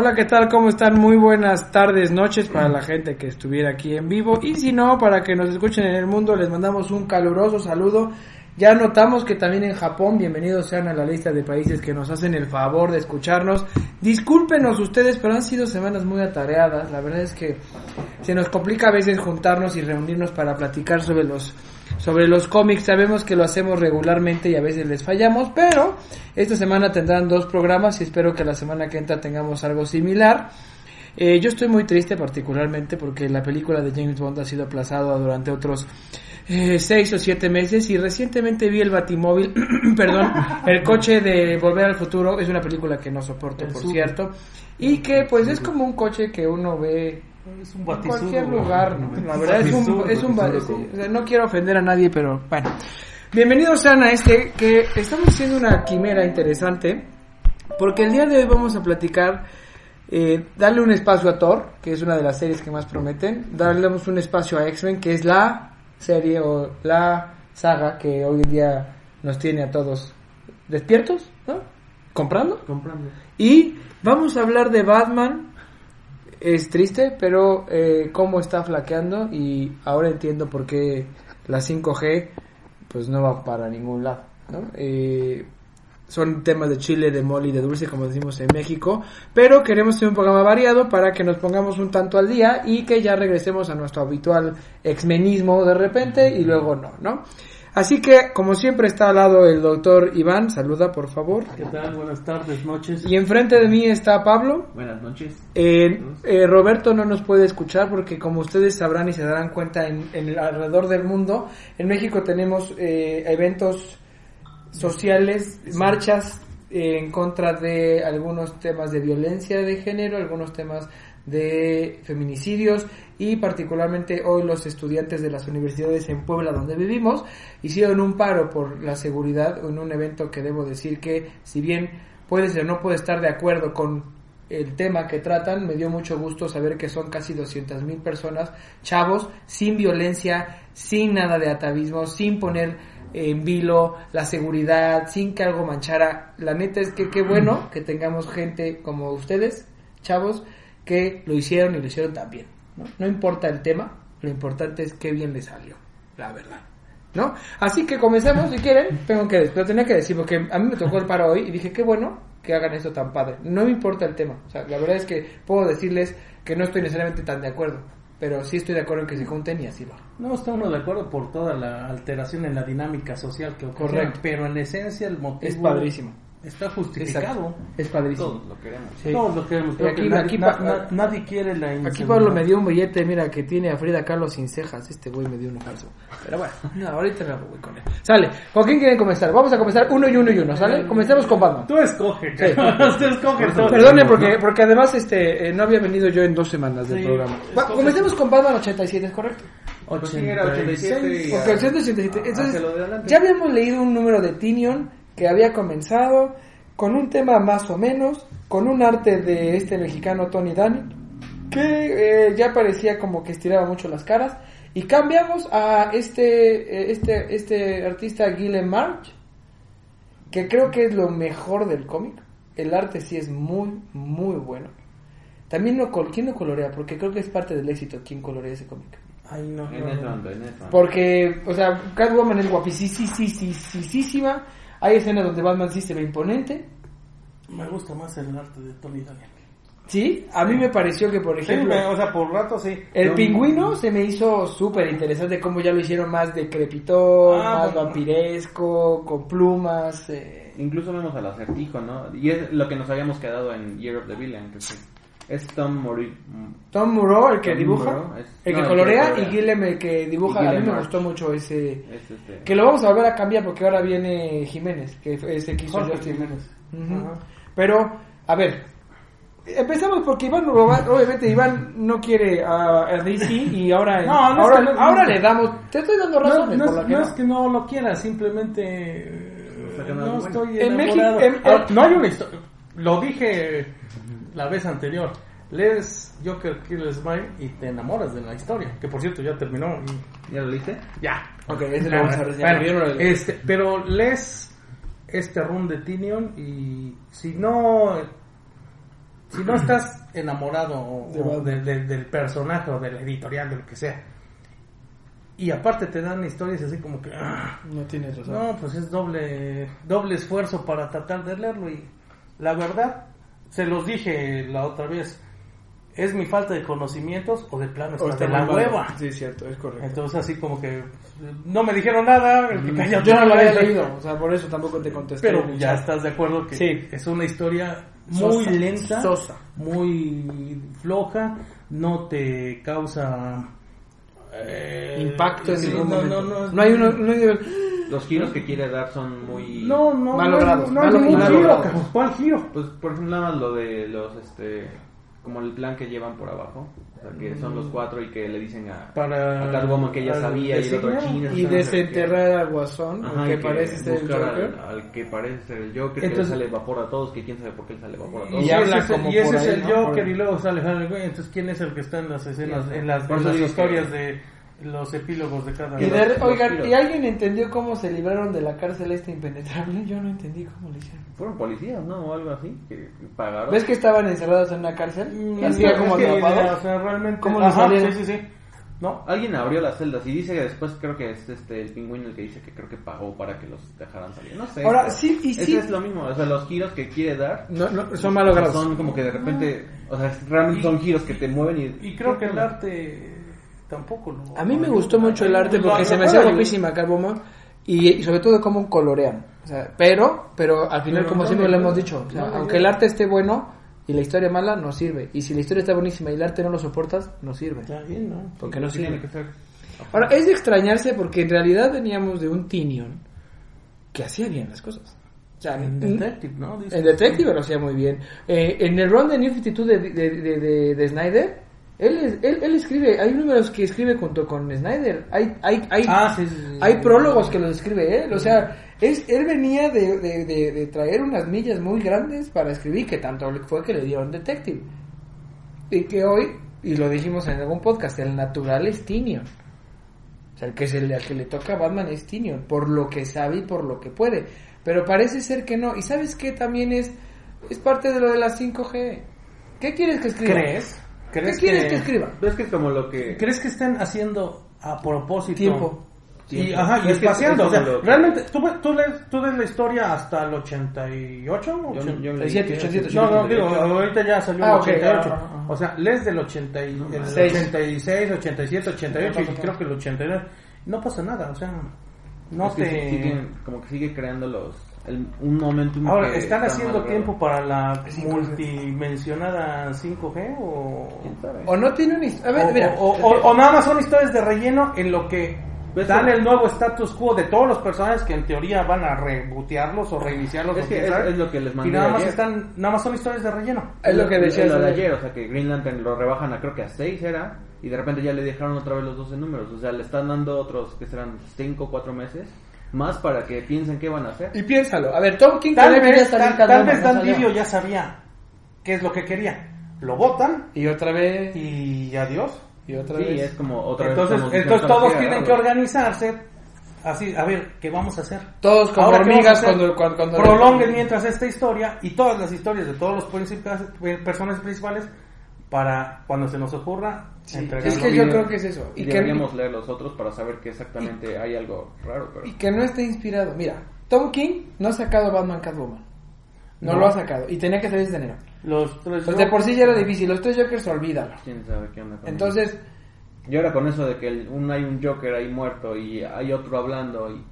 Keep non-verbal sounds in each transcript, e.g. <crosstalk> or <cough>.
Hola, ¿qué tal? ¿Cómo están? Muy buenas tardes, noches para la gente que estuviera aquí en vivo. Y si no, para que nos escuchen en el mundo, les mandamos un caluroso saludo. Ya notamos que también en Japón, bienvenidos sean a la lista de países que nos hacen el favor de escucharnos. Discúlpenos ustedes, pero han sido semanas muy atareadas. La verdad es que se nos complica a veces juntarnos y reunirnos para platicar sobre los sobre los cómics. Sabemos que lo hacemos regularmente y a veces les fallamos, pero esta semana tendrán dos programas y espero que la semana que entra tengamos algo similar. Eh, yo estoy muy triste particularmente porque la película de James Bond ha sido aplazada durante otros eh, seis o siete meses y recientemente vi el Batimóvil, <clears throat> perdón, el coche de Volver al Futuro, es una película que no soporto por cierto, y que pues es como un coche que uno ve Es un en batisur, cualquier lugar, ¿no? La verdad es un, es un ba- batisur. o sea, no quiero ofender a nadie, pero bueno. Bienvenidos sean a este que estamos haciendo una quimera interesante porque el día de hoy vamos a platicar eh, darle un espacio a Thor, que es una de las series que más prometen, darlemos un espacio a X-Men, que es la serie o la saga que hoy en día nos tiene a todos despiertos, ¿no? Comprando. Comprando. Y vamos a hablar de Batman. Es triste, pero eh, cómo está flaqueando y ahora entiendo por qué la 5G pues no va para ningún lado. ¿no? Eh, son temas de chile, de mole y de dulce, como decimos en México, pero queremos tener un programa variado para que nos pongamos un tanto al día y que ya regresemos a nuestro habitual exmenismo de repente y luego no, ¿no? Así que, como siempre, está al lado el doctor Iván, saluda por favor. ¿Qué tal? Buenas tardes, noches. Y enfrente de mí está Pablo. Buenas noches. Eh, eh, Roberto no nos puede escuchar porque como ustedes sabrán y se darán cuenta en, en el alrededor del mundo, en México tenemos eh, eventos sociales, marchas eh, en contra de algunos temas de violencia de género, algunos temas de feminicidios y particularmente hoy los estudiantes de las universidades en Puebla donde vivimos hicieron un paro por la seguridad en un evento que debo decir que si bien puede ser no puede estar de acuerdo con el tema que tratan, me dio mucho gusto saber que son casi 200 mil personas, chavos, sin violencia, sin nada de atavismo, sin poner en vilo la seguridad, sin que algo manchara. La neta es que qué bueno que tengamos gente como ustedes, chavos, que lo hicieron y lo hicieron también. ¿no? no importa el tema, lo importante es qué bien le salió, la verdad. ¿No? Así que comencemos, si quieren, tengo que, lo tenía que decir, porque a mí me tocó el paro hoy y dije, qué bueno que hagan esto tan padre. No me importa el tema, o sea, la verdad es que puedo decirles que no estoy necesariamente tan de acuerdo, pero sí estoy de acuerdo en que se junten y así va. No estamos de acuerdo por toda la alteración en la dinámica social que ocurre. Correcto. Pero en esencia el motivo Es padrísimo. Está justificado. Exacto. Es padrísimo. Todos lo queremos. Sí. Todos lo queremos. Creo aquí- que nadie, aquí na- pa- na- nadie quiere la Aquí. Pablo me dio un billete, mira, que tiene a Frida Kahlo sin cejas. Este güey me dio uno falso. Pero bueno, no, ahorita no voy con él. Sale, ¿con quién quieren comenzar? Vamos a comenzar uno y uno y uno, ¿sale? Comencemos con Batman. Tú escoge, Sí. Tú escoge todo. Perdone, porque, porque además este eh, no había venido yo en dos semanas del Sí, programa. Va, comencemos con Batman 87, ¿es correcto? Pues sí, era 87 y- Ok, 187. Entonces, adelante. ya habíamos leído un número de Tinion que había comenzado con un tema más o menos, con un arte de este mexicano Tony Dani, que eh, ya parecía como que estiraba mucho las caras. Y cambiamos a este, eh, este, este artista Gillen March, que creo que es lo mejor del cómic. El arte sí es muy, muy bueno. También no, col- ¿quién lo colorea? Porque creo que es parte del éxito quién colorea ese cómic. Ay, no. En no, no. Porque, o sea, Catwoman es guapísima. Hay escenas donde Batman sí se ve imponente. Me gusta más el arte de Tony Daniel. Sí, a mí me pareció que, por Sí, ejemplo, me- o sea, por rato sí. el pingüino se me hizo súper interesante cómo ya lo hicieron más decrepitón, Ah, más vampiresco, con plumas. eh. Incluso vemos al acertijo, ¿no? Y es lo que nos habíamos quedado en Year of the Villain. Que sí. Es Tom Mori. Tom Moreau, el que Tom dibuja, es- el que no, el que colorea, y. Guillem, el que dibuja. A mí me gustó mucho ese. Es este. Que lo vamos a volver a cambiar porque ahora viene Jiménez, que es el que hizo Jorge. Jiménez. Ajá. Pero, a ver, empezamos porque Iván, no lo va- obviamente Iván no quiere a, a DC y ahora, No, no es ahora, que no- ahora le damos, te estoy dando No, razones no por es, la que no no. es que no lo quiera, simplemente eh, no bueno. estoy En México- en- no hay una historia. Lo dije la vez anterior. Lees Joker Kill Smile y te enamoras de la historia. Que por cierto ya terminó. y- ¿Ya lo leíste? Ya. Ok, ese lo vamos a reseñar, Bueno, este, pero lees este run de Tinion y si no si no estás enamorado De del personaje o del editorial de lo que sea y aparte te dan historias así como que ah, No tienes razón. no pues es doble doble esfuerzo para tratar de leerlo y la verdad se los dije la otra vez es mi falta de conocimientos o de plano está de la hueva Sí, cierto, es correcto. entonces así como que no me dijeron nada, el que calla Yo no lo había leído, o sea, por eso tampoco te contesté. Pero ya estás de acuerdo que Sí. es una historia muy Sosa, lenta, sosa. muy floja, no te causa eh, Impacto en sí, ningún no, momento. no, no, No hay uno, no hay- Los giros que quiere dar son muy. no, no, Mal no, logrados, no hay mal- ningún mal giro. ¿cuál giro? Pues por ejemplo, nada más lo de los. este Como el plan que llevan por abajo. O sea, que son los cuatro y que le dicen a. Para A Catwoman que ya al sabía y el otro chino. y desenterrar al guasón, Ajá, que y parece ser el Joker. Al, al que parece ser el Joker, que Entonces- le sale vapor a todos, que quién sabe por qué le sale vapor a todos. Y, Y habla ese, es- como y ese es ahí, el ¿no? Joker y luego sale Harley Quinn. Entonces, ¿quién es el que está en las escenas, Sí, en las, en las digo historias que- de los epílogos de cada Y de- oigan, ¿y alguien entendió cómo se libraron de la cárcel esta impenetrable? Yo no entendí cómo lo hicieron. Fueron policías, ¿no? O algo así, que pagaron. ¿Ves que estaban encerrados en una cárcel? Mm, Así es como que, atrapados. o sea, realmente... ¿Cómo le Ajá? Sí, sí, sí. ¿No? Alguien abrió las celdas y dice que después creo que es este el pingüino el que dice que creo que pagó para que los dejaran salir. No sé. Ahora, sí, y ese sí. es lo mismo, o sea, los giros que quiere dar No, no, son mal logrados. son como que de repente, o sea, realmente son giros que te mueven y Y creo que el arte tampoco lo... A mí me gustó mucho el arte porque se me hacía guapísima Catwoman y, y sobre todo cómo colorean. O sea, pero, pero al final, Pero como no siempre le- lo hemos dicho, o sea, no le- aunque el arte esté bueno y la historia mala, no sirve. Y si la historia está buenísima y el arte no lo soportas, no sirve. Está bien, ¿no? Porque no sirve. que. Ahora, es de extrañarse porque en realidad veníamos de un Tinion que hacía bien las cosas. O sea, En en, Detective, ¿no? En Detective lo hacía muy bien. Eh, en el run de New 52 de, de, de, de- de Snyder, él, es- él, él escribe, hay números que escribe junto con Snyder. Hay, hay, hay, Ah, sí, sí, sí. hay prólogos que los escribe él. O sea, es, él venía de, de, de, de traer unas millas muy grandes para escribir, que tanto fue que le dieron Detective. Y que hoy, y lo dijimos en algún podcast, el natural es Tinion. O sea, el que, se le, al que le toca a Batman es Tinion, por lo que sabe y por lo que puede. Pero parece ser que no. ¿Y sabes qué también es? Es parte de lo de la 5G. ¿Qué quieres que escriba? ¿Crees? ¿Qué ¿Crees quieres que, que, escriba? Pero es que es como lo que ¿Crees que estén haciendo a propósito? Tiempo. Y, ajá, y espaciando. es O sea, que- realmente, ¿tú, ves- tú, lees, tú lees la historia hasta el 88? Yo- 80? yo- 87, 87, No, no, 87. digo, ahorita ya salió Ah, el ok, 88. ah, ah, ah. O sea, lees del 80 y, el Seis. 86, 87, 88 y No pasa creo que el 89. No pasa nada, o sea, no es que te... sí- sí tienen- como que sigue creando los el- un momentum Ahora, que ¿están está haciendo tiempo para la 5G. multimensionada 5G o...? ¿Quién sabe? O no tiene una his- A ver, o, mira. o- o- o nada más son historias de relleno en lo que Pues dan el nuevo status quo de todos los personajes que en teoría van a rebootearlos o reiniciarlos Es o que es- lo que les y mandé nada más ayer. están nada más son historias de relleno Es lo que decías lo de ayer. ayer, o sea que Green Lantern lo rebajan a creo que a 6 era y de repente ya le dejaron otra vez los 12 números, o sea, le están dando otros que serán 5 o 4 meses más para que piensen qué van a hacer. Y piénsalo. A ver, Tom King tal vez, estar tal, tal vez Dan. Didio ya sabía qué es lo que quería lo votan Y otra vez. y adiós Y otra Sí, vez. es como otra entonces vez entonces todos tienen ¿no? que organizarse así a ver qué vamos a hacer Todos como Ahora, ¿qué hormigas cuando, cuando, cuando- prolonguen mientras esta historia y todas las historias de todos los principales, personajes principales para cuando se nos ocurra Sí, es que yo creo que es eso. Y Y que, deberíamos leer los otros para saber que exactamente hay algo raro, pero y que no esté inspirado. Mira, Tom King no ha sacado Batman Catwoman. No, No. lo ha sacado. Y tenía que ser desde enero. los tres Pues de por sí ya era difícil. Los tres Jokers, olvídalo. quién sabe qué onda con Entonces, ellos. Y ahora con eso de que el- un, hay un Joker ahí muerto y hay otro hablando y.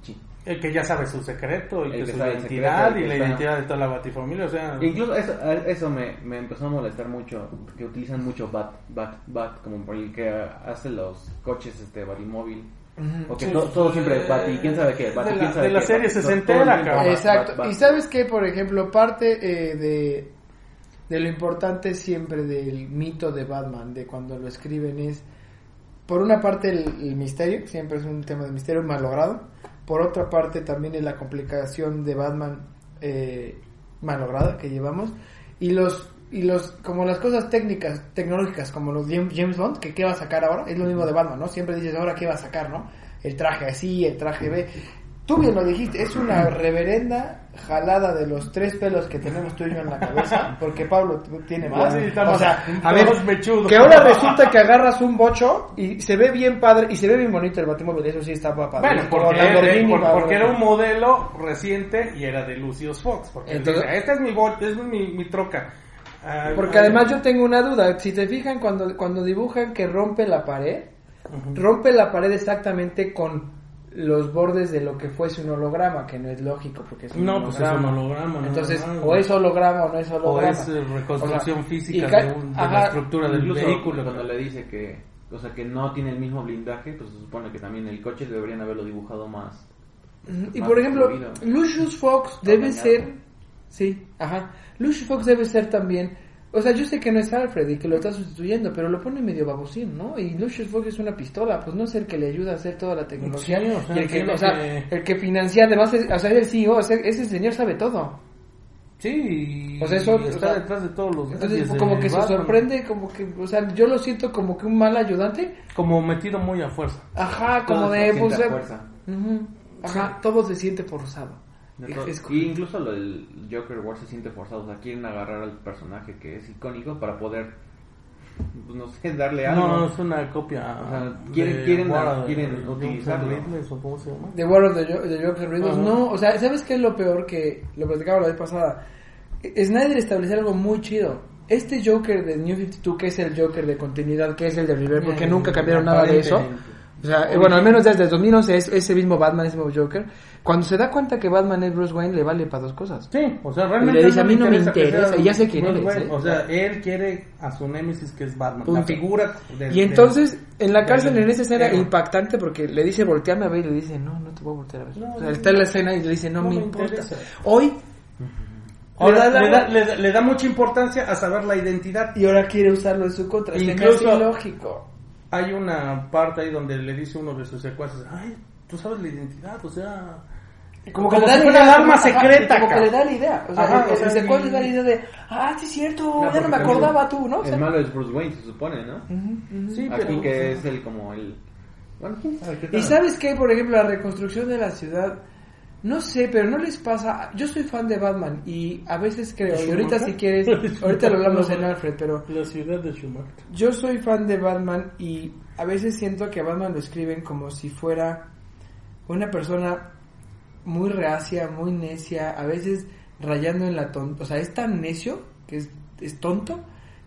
El que ya sabe su secreto y El que que su identidad secreto, y que la está- identidad de toda la batifamilia, o sea... Incluso eso, eso me, me empezó a molestar mucho, que utilizan mucho Bat, Bat, Bat, como por el que hace los coches, este, Batimóvil. O que Sí, to- todo siempre eh, Bat, y quién sabe qué, Bat, de y la- quién sabe de la qué, serie Bat, todo- sesentera, todo el tiempo cabrón. Bat, Exacto. Bat, Bat. Y sabes que, por ejemplo, parte eh, de, de lo importante siempre del mito de Batman, de cuando lo escriben, es, por una parte, el, el misterio, que siempre es un tema de misterio mal logrado. Por otra parte, también es la complicación de Batman eh, mal lograda que llevamos. Y los y los como las cosas técnicas tecnológicas como los James Bond que qué va a sacar ahora es lo mismo de Batman no siempre dices ahora qué va a sacar no el traje así el traje B tú bien lo dijiste es una reverenda jalada de los tres pelos que tenemos tú y yo en la cabeza <laughs> porque Pablo tiene más Sí, o sea a ver mechudos. que ahora resulta que agarras un bocho y se ve bien padre y se ve bien bonito el batimóvil eso sí está padre Bueno, porque, por- era un modelo reciente y era de Lucius Fox. Porque Entonces- esta es mi, bot, es mi, mi troca. Ah, Porque ah, además yo tengo una duda, si te fijan cuando, cuando dibujan que rompe la pared, rompe la pared exactamente con los bordes de lo que fuese un holograma, que no es lógico porque es un No, pues es holograma. un holograma, nada Entonces, o es holograma o no es O holograma. es eh, reconstrucción O sea, física y ca- de, un- de ajá, la estructura del Incluso vehículo. cuando le dice que, o sea, que no tiene el mismo blindaje, pues se supone que también el coche deberían haberlo dibujado más. Y más por ejemplo, fluido. Lucius Fox debe ser, sí, ajá, Lucius Fox debe ser también, o sea, yo sé que no es Alfred y que lo está sustituyendo, pero lo pone medio babosín, ¿no? Y Lucius Fox es una pistola, pues no es el que le ayuda a hacer toda la tecnología, Sí, o sea, y el que, tiene o sea, que- el que financia, además, es, o sea, es el CEO, o sea, ese señor sabe todo. Sí, y O sea, eso- y o está sea, detrás de todos los Entonces, como que se sorprende, como que, o sea, yo lo siento como que un mal ayudante, Como metido muy a fuerza. ajá, como Todo de, pues, a fuerza. ujú, ajá, todo se siente forzado. De Es- y incluso lo del Joker War se siente forzado. O sea, quieren agarrar al personaje que es icónico para poder, pues, no sé, darle algo. No, es una copia. O sea, de quieren- quieren- War- quieren de utilizarlo. Ridley, ¿o ¿Cómo se llama? The War of the, Jo- the Joker Riddles. No, o sea, ¿sabes qué es lo peor que lo platicaba la vez pasada? Eh, Snyder estableció algo muy chido. Este Joker de New 52, que es el Joker de continuidad, que es el de River, porque Eh, nunca cambiaron nada de eso. O sea, bueno, al menos desde 2011 es ese mismo Batman, ese mismo Joker. Cuando se da cuenta que Batman es Bruce Wayne, le vale para dos cosas. Sí, o sea, realmente. Y le dice, "A mí no me interesa", ya sé quién eres, Wayne. ¿eh? O sea, él quiere a su némesis que es Batman. Punto. La figura. de- Y entonces, en la cárcel, en esa escena impactante, porque le dice, volteame a ver, y le dice, no, no te voy a voltear a ver. No, o sea, está en la escena y le dice, no, no me, me importa. interesa. Hoy, le da le, da, le da- le da mucha importancia a saber la identidad. y ahora quiere usarlo en su contra. Incluso- es ilógico. Hay una parte ahí donde le dice uno de sus secuaces: Ay, tú sabes la identidad, o sea. Como, Como que le si da fuera la el idea, arma ajá, secreta, Como que le da la idea. O sea, Ajá, el, o sea, el y- le da la idea de, ah, sí es cierto, No, ya no me acordaba tú, ¿no? O sea, El malo es Bruce Wayne, se supone, ¿no? ujú, ujú. Sí, Aquí pero. que es el como el... Bueno, quién sabe qué Y sabes qué, por ejemplo, la reconstrucción de la ciudad, no sé, pero no les pasa. Yo soy fan de Batman y a veces creo, y ahorita si quieres, <laughs> ahorita lo hablamos <laughs> en Alfred, pero La ciudad de Schumacher. yo soy fan de Batman y a veces siento que a Batman lo escriben como si fuera una persona muy reacia, muy necia, a veces rayando en la tonta. O sea, es tan necio que es, tonto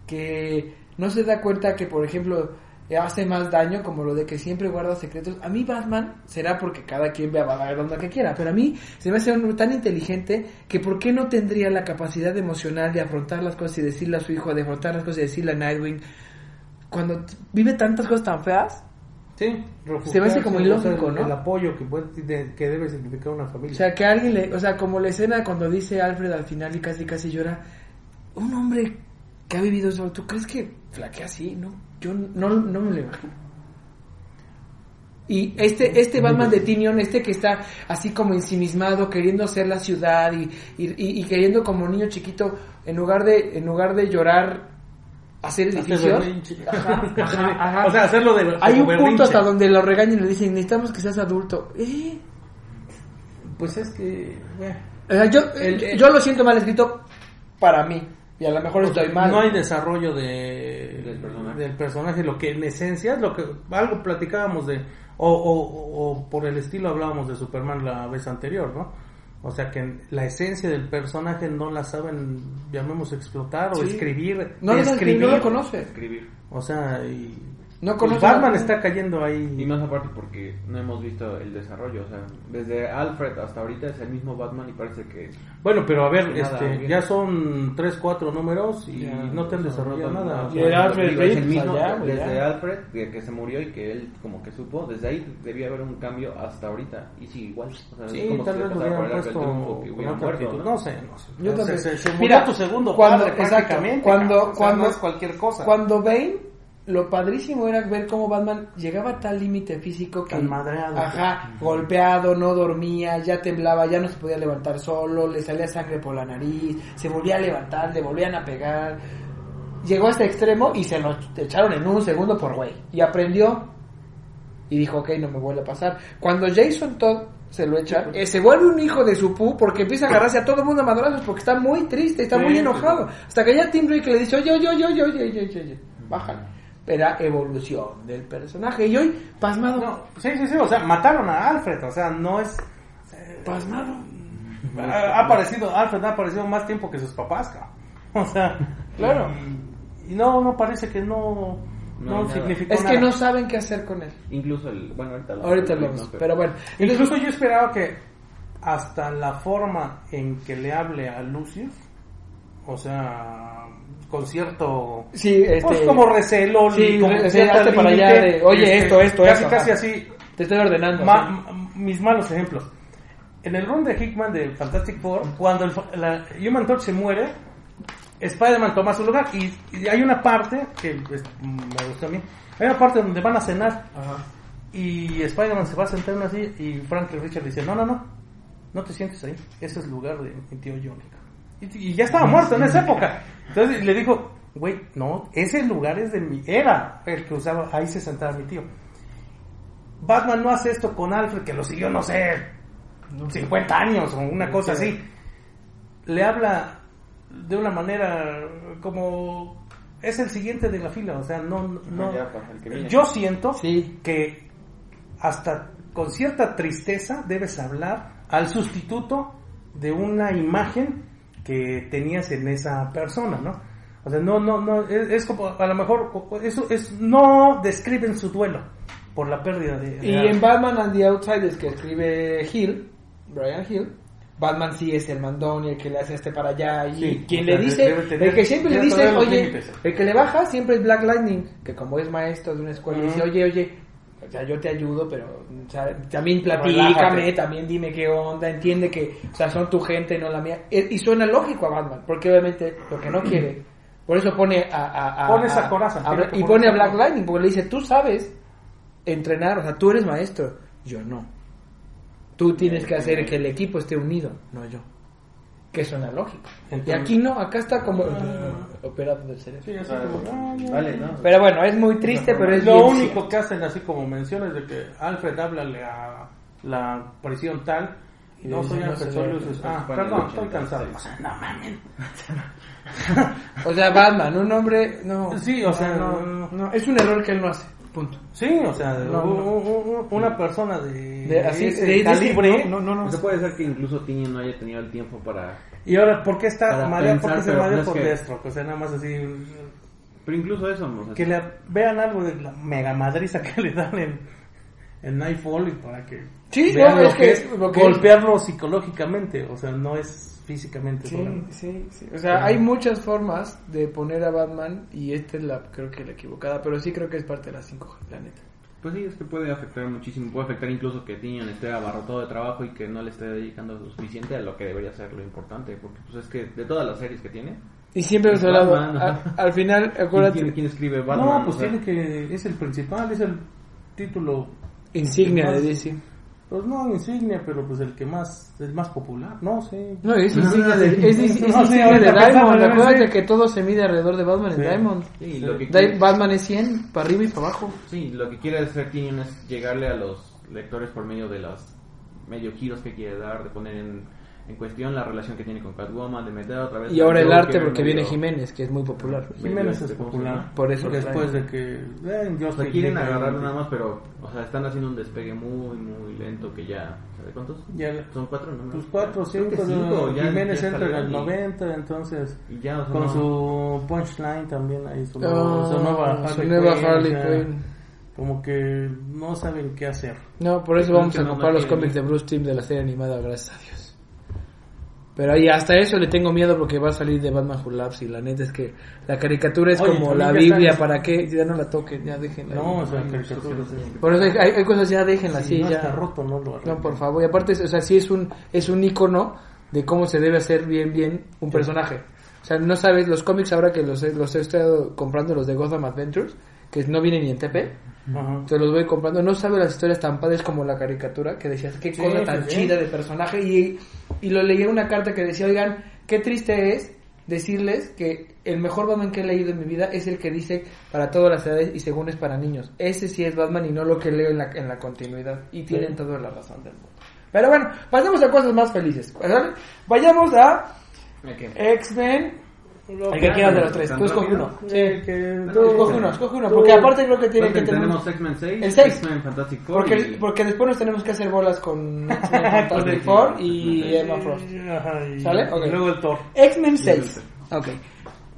que no se da cuenta que, por ejemplo, hace más daño como lo de que siempre guarda secretos. A mí Batman será porque cada quien vea a donde que quiera, pero a mí se me hace un- tan inteligente que por qué no tendría la capacidad emocional de afrontar las cosas y decirle a su hijo, de afrontar las cosas y decirle a Nightwing cuando vive tantas cosas tan feas. Sí, Se me hace como ilógico, o sea, ¿no? El apoyo que, puede, de- que debe significar una familia. O sea, que alguien le, o sea, como la escena cuando dice Alfred al final y casi casi llora, un hombre que ha vivido eso, ¿tú crees que flaquea así? No, yo no, no me lo imagino. Y este, este Batman de Tinion, este que está así como ensimismado, queriendo ser la ciudad y, y, y- y queriendo como niño chiquito, en lugar de, en lugar de llorar, hacer edificios. berrinche. Ajá, ajá, <laughs> ajá. O sea, hacerlo de. Hay un punto berrinche. hasta donde lo regañan y le dicen, necesitamos que seas adulto. ¿Eh? Pues es que. bueno, O sea, yo, El- el- yo lo siento mal escrito para mí. Y a lo mejor estoy mal. No hay desarrollo de, Del personaje. del personaje, lo que en esencia es lo que algo platicábamos de, o, o, o por el estilo hablábamos de Superman la vez anterior, ¿no? O sea que la esencia del personaje no la saben, llamemos explotar o Sí. escribir, No, no, no, escribir, no lo conoce. Escribir. o sea, y No Pues conoce Batman a- está cayendo ahí. Y más aparte porque no hemos visto el desarrollo, o sea, desde Alfred hasta ahorita es el mismo Batman y parece que Bueno, pero a ver, este, bien. ya son 3, 4 números y Ya, no te han desarrollado no, nada. no, O Y sea, el Alfred digo, es el mismo allá, desde ya. Alfred que, que se murió y que él como que supo, desde ahí debía haber un cambio hasta ahorita y sí igual, o sea, Sí, como tal vez lo hubieran puesto. ¿no? No sé, no sé. Yo también. Se, se murió Mira, tu segundo cuando- padre cuando- cuando- es cualquier cosa. Cuando Bane, lo padrísimo era ver cómo Batman llegaba a tal límite físico que... Tan madreado. Ajá, golpeado, no dormía, ya temblaba, ya no se podía levantar solo, le salía sangre por la nariz, se volvía a levantar, le volvían a pegar. Llegó a este extremo y se lo echaron en un segundo por güey. Y aprendió y dijo, ok, no me vuelve a pasar. Cuando Jason Todd se lo echa, eh, se vuelve un hijo de su pu porque empieza a agarrarse a todo el mundo a madrazos porque está muy triste, está Sí, muy enojado. Hasta que ya Tim Drake le dice, oye, oye, oye, oye, oye, oye, oye, oye, bájale. Era evolución del personaje. Y hoy, pasmado, No, sí, sí, sí, o sea, mataron a Alfred, o sea, no es... pasmado. Ha, ha aparecido, Alfred ha aparecido más tiempo que sus papás, cabrón. O sea, Claro. Y, y no, no parece que no, No no, significó Es que nada. no saben qué hacer con él. Incluso el, bueno, ahorita lo Ahorita lo ¿no? vemos. Pero bueno, Incluso yo esperaba que hasta la forma en que le hable a Lucius, o sea, con cierto... sí, este, Pues como recelo, Sí, como para allá de, oye, esto, esto, casi, esto, Casi ajá. así, te estoy ordenando. Ma- mis malos ejemplos. En el run de Hickman de Fantastic Four, cuando el, la Human Torch se muere, Spider-Man toma su lugar y, y hay una parte que pues, me gustó a mí. Hay una parte donde van a cenar Ajá. y Spider-Man se va a sentar silla y Franklin Richard dice, no, no, no, no te sientes ahí, ese es el lugar de mi tío Johnny. Y, y ya estaba muerto en esa época. Entonces le dijo, güey, no, ese lugar es de mi, era el que usaba, ahí se sentaba mi tío. Batman no hace esto con Alfred, que lo siguió, no sé, 50 años o una cosa así. Le habla de una manera como es el siguiente de la fila, o sea, no, no. Yo siento Sí. que hasta con cierta tristeza debes hablar al sustituto de una imagen que tenías en esa persona, ¿no? O sea, no, no, no, es, es como, a lo mejor, eso es, no describen su duelo por la pérdida de... de Y en Batman and the Outsiders que escribe Hill, Brian Hill, Batman sí es el mandón y el que le hace este para allá y Sí, quien le dice, tener- el que siempre le dice, oye, límites. el que le baja siempre es Black Lightning, que como es maestro de una escuela dice, oye, oye, o sea, yo te ayudo, pero o sea, también platícame, Relájate. también dime qué onda, entiende que, o sea, son tu gente, no la mía. E- Y suena lógico a Batman, porque obviamente lo que no <clears throat> quiere, por eso pone a... a, a- Pone esa coraza, a- y pone a Black. Lightning, porque le dice, tú sabes entrenar, o sea, tú eres maestro, yo no. Tú tienes que hacer que el equipo esté unido, no yo. Que suena lógico. y Entonces- aquí no, acá está como operado del cerebro. Sí, así como, ah. Vale, ¿no? Pero bueno, es muy triste, pero es Lo único cierto. que hacen así como menciones de que Alfred háblale a la prisión tal y no Y soy no Alfred, soy. Lucius. Ah, perdón, estoy cansado. 86. O sea, no mames. <laughs> O sea, Batman, un hombre, no. Sí, o sea, no, no- no, es un error que él no hace. Punto. Sí, o sea, No, no. una persona de, De, así, de, de calibre. no, no, no. O sea, puede ser que incluso Tini no haya tenido el tiempo para... Y ahora, ¿por qué está mareado? ¿Por qué se es por que- Deathstroke? O sea, nada más así. Pero incluso eso, o sea, Que le vean algo de la mega madriza que le dan en, en Nightfall y para que Sí, vean no, lo es que que- es lo que- golpearlo psicológicamente. O sea, no es físicamente Sí, solamente. sí, sí. O sea, hay muchas formas de poner a Batman y esta es la, creo que la equivocada, pero sí creo que es parte de las 5, la neta. Pues sí, es que puede afectar muchísimo. Puede afectar incluso que Tinian esté abarrotado de trabajo y que no le esté dedicando lo suficiente a lo que debería ser lo importante. Porque pues es que de todas las series que tiene, Y siempre hemos hablado, Batman, a- ajá. al final, <laughs> ¿quién, acuérdate, quién- quién escribe Batman? no, pues O sea, tiene que. Es el principal, es el título. insignia de DC. Pues no insignia, pero pues el que más. El más popular. No, sí. No, es insignia de, es, es- es No, sí, de Diamond. Acuérdate que todo se mide alrededor de Batman Sí. en Diamond. Sí, lo que Di- quiere- Batman es 100, para arriba y para abajo. Sí, lo que quiere hacer Tinian es llegarle a los lectores por medio de los medio giros que quiere dar, de poner en, en cuestión la relación que tiene con Catwoman, de meter otra vez... Y ahora el Joker arte porque medio- viene Jiménez, que es muy popular. Jiménez es este, ¿cómo se popular. Por eso Después de que. eh, Justice quieren eh, nada más, pero, o sea, están haciendo un despegue muy, muy lento que ya... ¿Sabe cuántos? Ya, Son cuatro, ¿no? pues cuatro, cinco, cinco, ya- Jiménez ya entra en el salieron y- 90, entonces Y ya, o sea, con no- su punchline también ahí su, Ah, su nueva su Harley nueva Quinn. como que no saben qué hacer. No, por eso vamos a comprar los cómics de Bruce Timm de la serie animada, gracias a Dios. Pero ahí hasta eso le tengo miedo porque va a salir de Batman Who Laughs y la neta es que la caricatura es Oye, como la Biblia, ¿para qué? Ya no la toquen, ya déjenla. No, o sea, caricaturas. sí. Por eso hay, hay- hay cosas ya déjenlas Si así, no ya. está roto, no lo No, por favor. Y aparte, o sea, sí es un, es un icono de cómo se debe hacer bien, bien un personaje. O sea, no sabes, los cómics ahora que los, he- los he estado comprando, los de Gotham Adventures, que no vienen ni en TP, Ajá. te los voy comprando. No sabes las historias tan padres como la caricatura, que decías, qué Sí, cosa tan sí, sí. chida de personaje. Y, y lo leí en una carta que decía, oigan, qué triste es decirles que el mejor Batman que he leído en mi vida es el que dice para todas las edades y según es para niños. Ese sí es Batman y no lo que leo en la, en la continuidad. Y tienen toda la razón del mundo. Pero bueno, pasemos a cosas más felices. ¿vale? Vayamos a X-Men. ¿A qué quieras de los tres? Tú ¿Tan escoge uno. Sí, que escoge uno, escoge uno. Porque aparte creo que tienen que tener... tenemos X-Men 6, El seis. X-Men Fantastic Four Porque, y- porque después nos tenemos que hacer bolas con X-Men Fantastic Four y Emma Frost. ¿Sale? Ok. y luego el Thor. X-Men 6. Ok.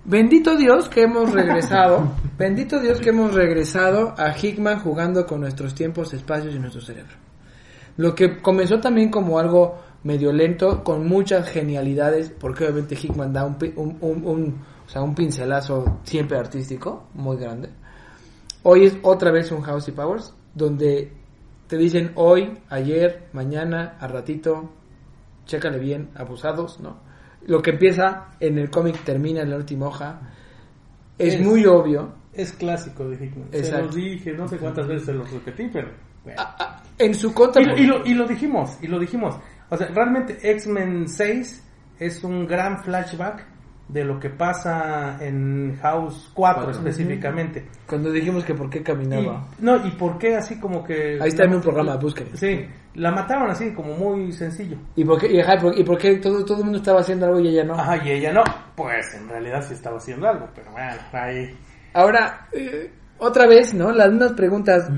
Bendito Dios que hemos <laughs> regresado. bendito Dios que hemos regresado a Hickman jugando con nuestros tiempos, espacios y nuestro cerebro. Lo que comenzó también como algo medio lento, con muchas genialidades, porque obviamente Hickman da un, un, un- un- o sea, un pincelazo siempre artístico, muy grande. Hoy es otra vez un House y Powers, donde te dicen hoy, ayer, mañana, a ratito, chécale bien, abusados, ¿no? Lo que empieza en el cómic termina en la última hoja. Es, Es- muy obvio. Es clásico de Hickman. Se los dije, no sé cuántas veces se los repetí, pero... bueno. Ah, ah, en su contra. Y lo, y lo dijimos, y lo dijimos. O sea, realmente X-Men 6 es un gran flashback de lo que pasa en House 4 Cuatro. específicamente. Cuando dijimos que por qué Y, caminaba. no, y por qué así como que... Ahí está en un programa, busquen. Sí, la mataron así como muy sencillo. ¿Y por qué, y, ajá, y por qué todo, todo el mundo estaba haciendo algo y ella no? Ajá, y ella no. Pues en realidad sí estaba haciendo algo, pero bueno, ahí... Ahora, eh, otra vez, ¿no? Las mismas preguntas.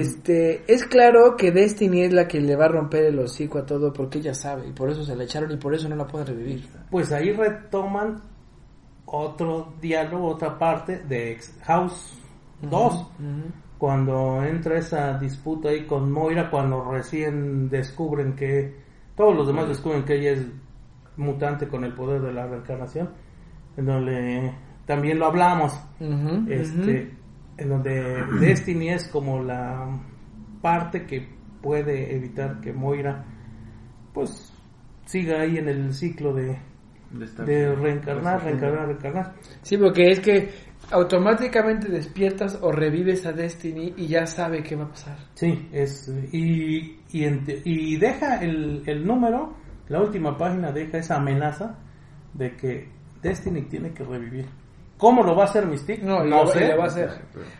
Este, es claro que Destiny es la que le va a romper el hocico a todo porque ella sabe y por eso se la echaron y por eso no la pueden revivir. Pues ahí retoman otro diálogo, otra parte de Ex- House 2. Cuando entra esa disputa ahí con Moira, cuando recién descubren que todos los demás descubren que ella es mutante con el poder de la reencarnación, en donde también lo hablamos, este, en donde <clears throat> Destiny es como la parte que puede evitar que Moira pues siga ahí en el ciclo de, de reencarnar, reencarnar, reencarnar. Sí, porque es que automáticamente despiertas o revives a Destiny y ya sabe qué va a pasar. Sí, es y, y, y deja el, el número, la última página deja esa amenaza de que Destiny tiene que revivir. ¿Cómo lo va a hacer Mystique? No, No, lo- sé. y lo va a hacer.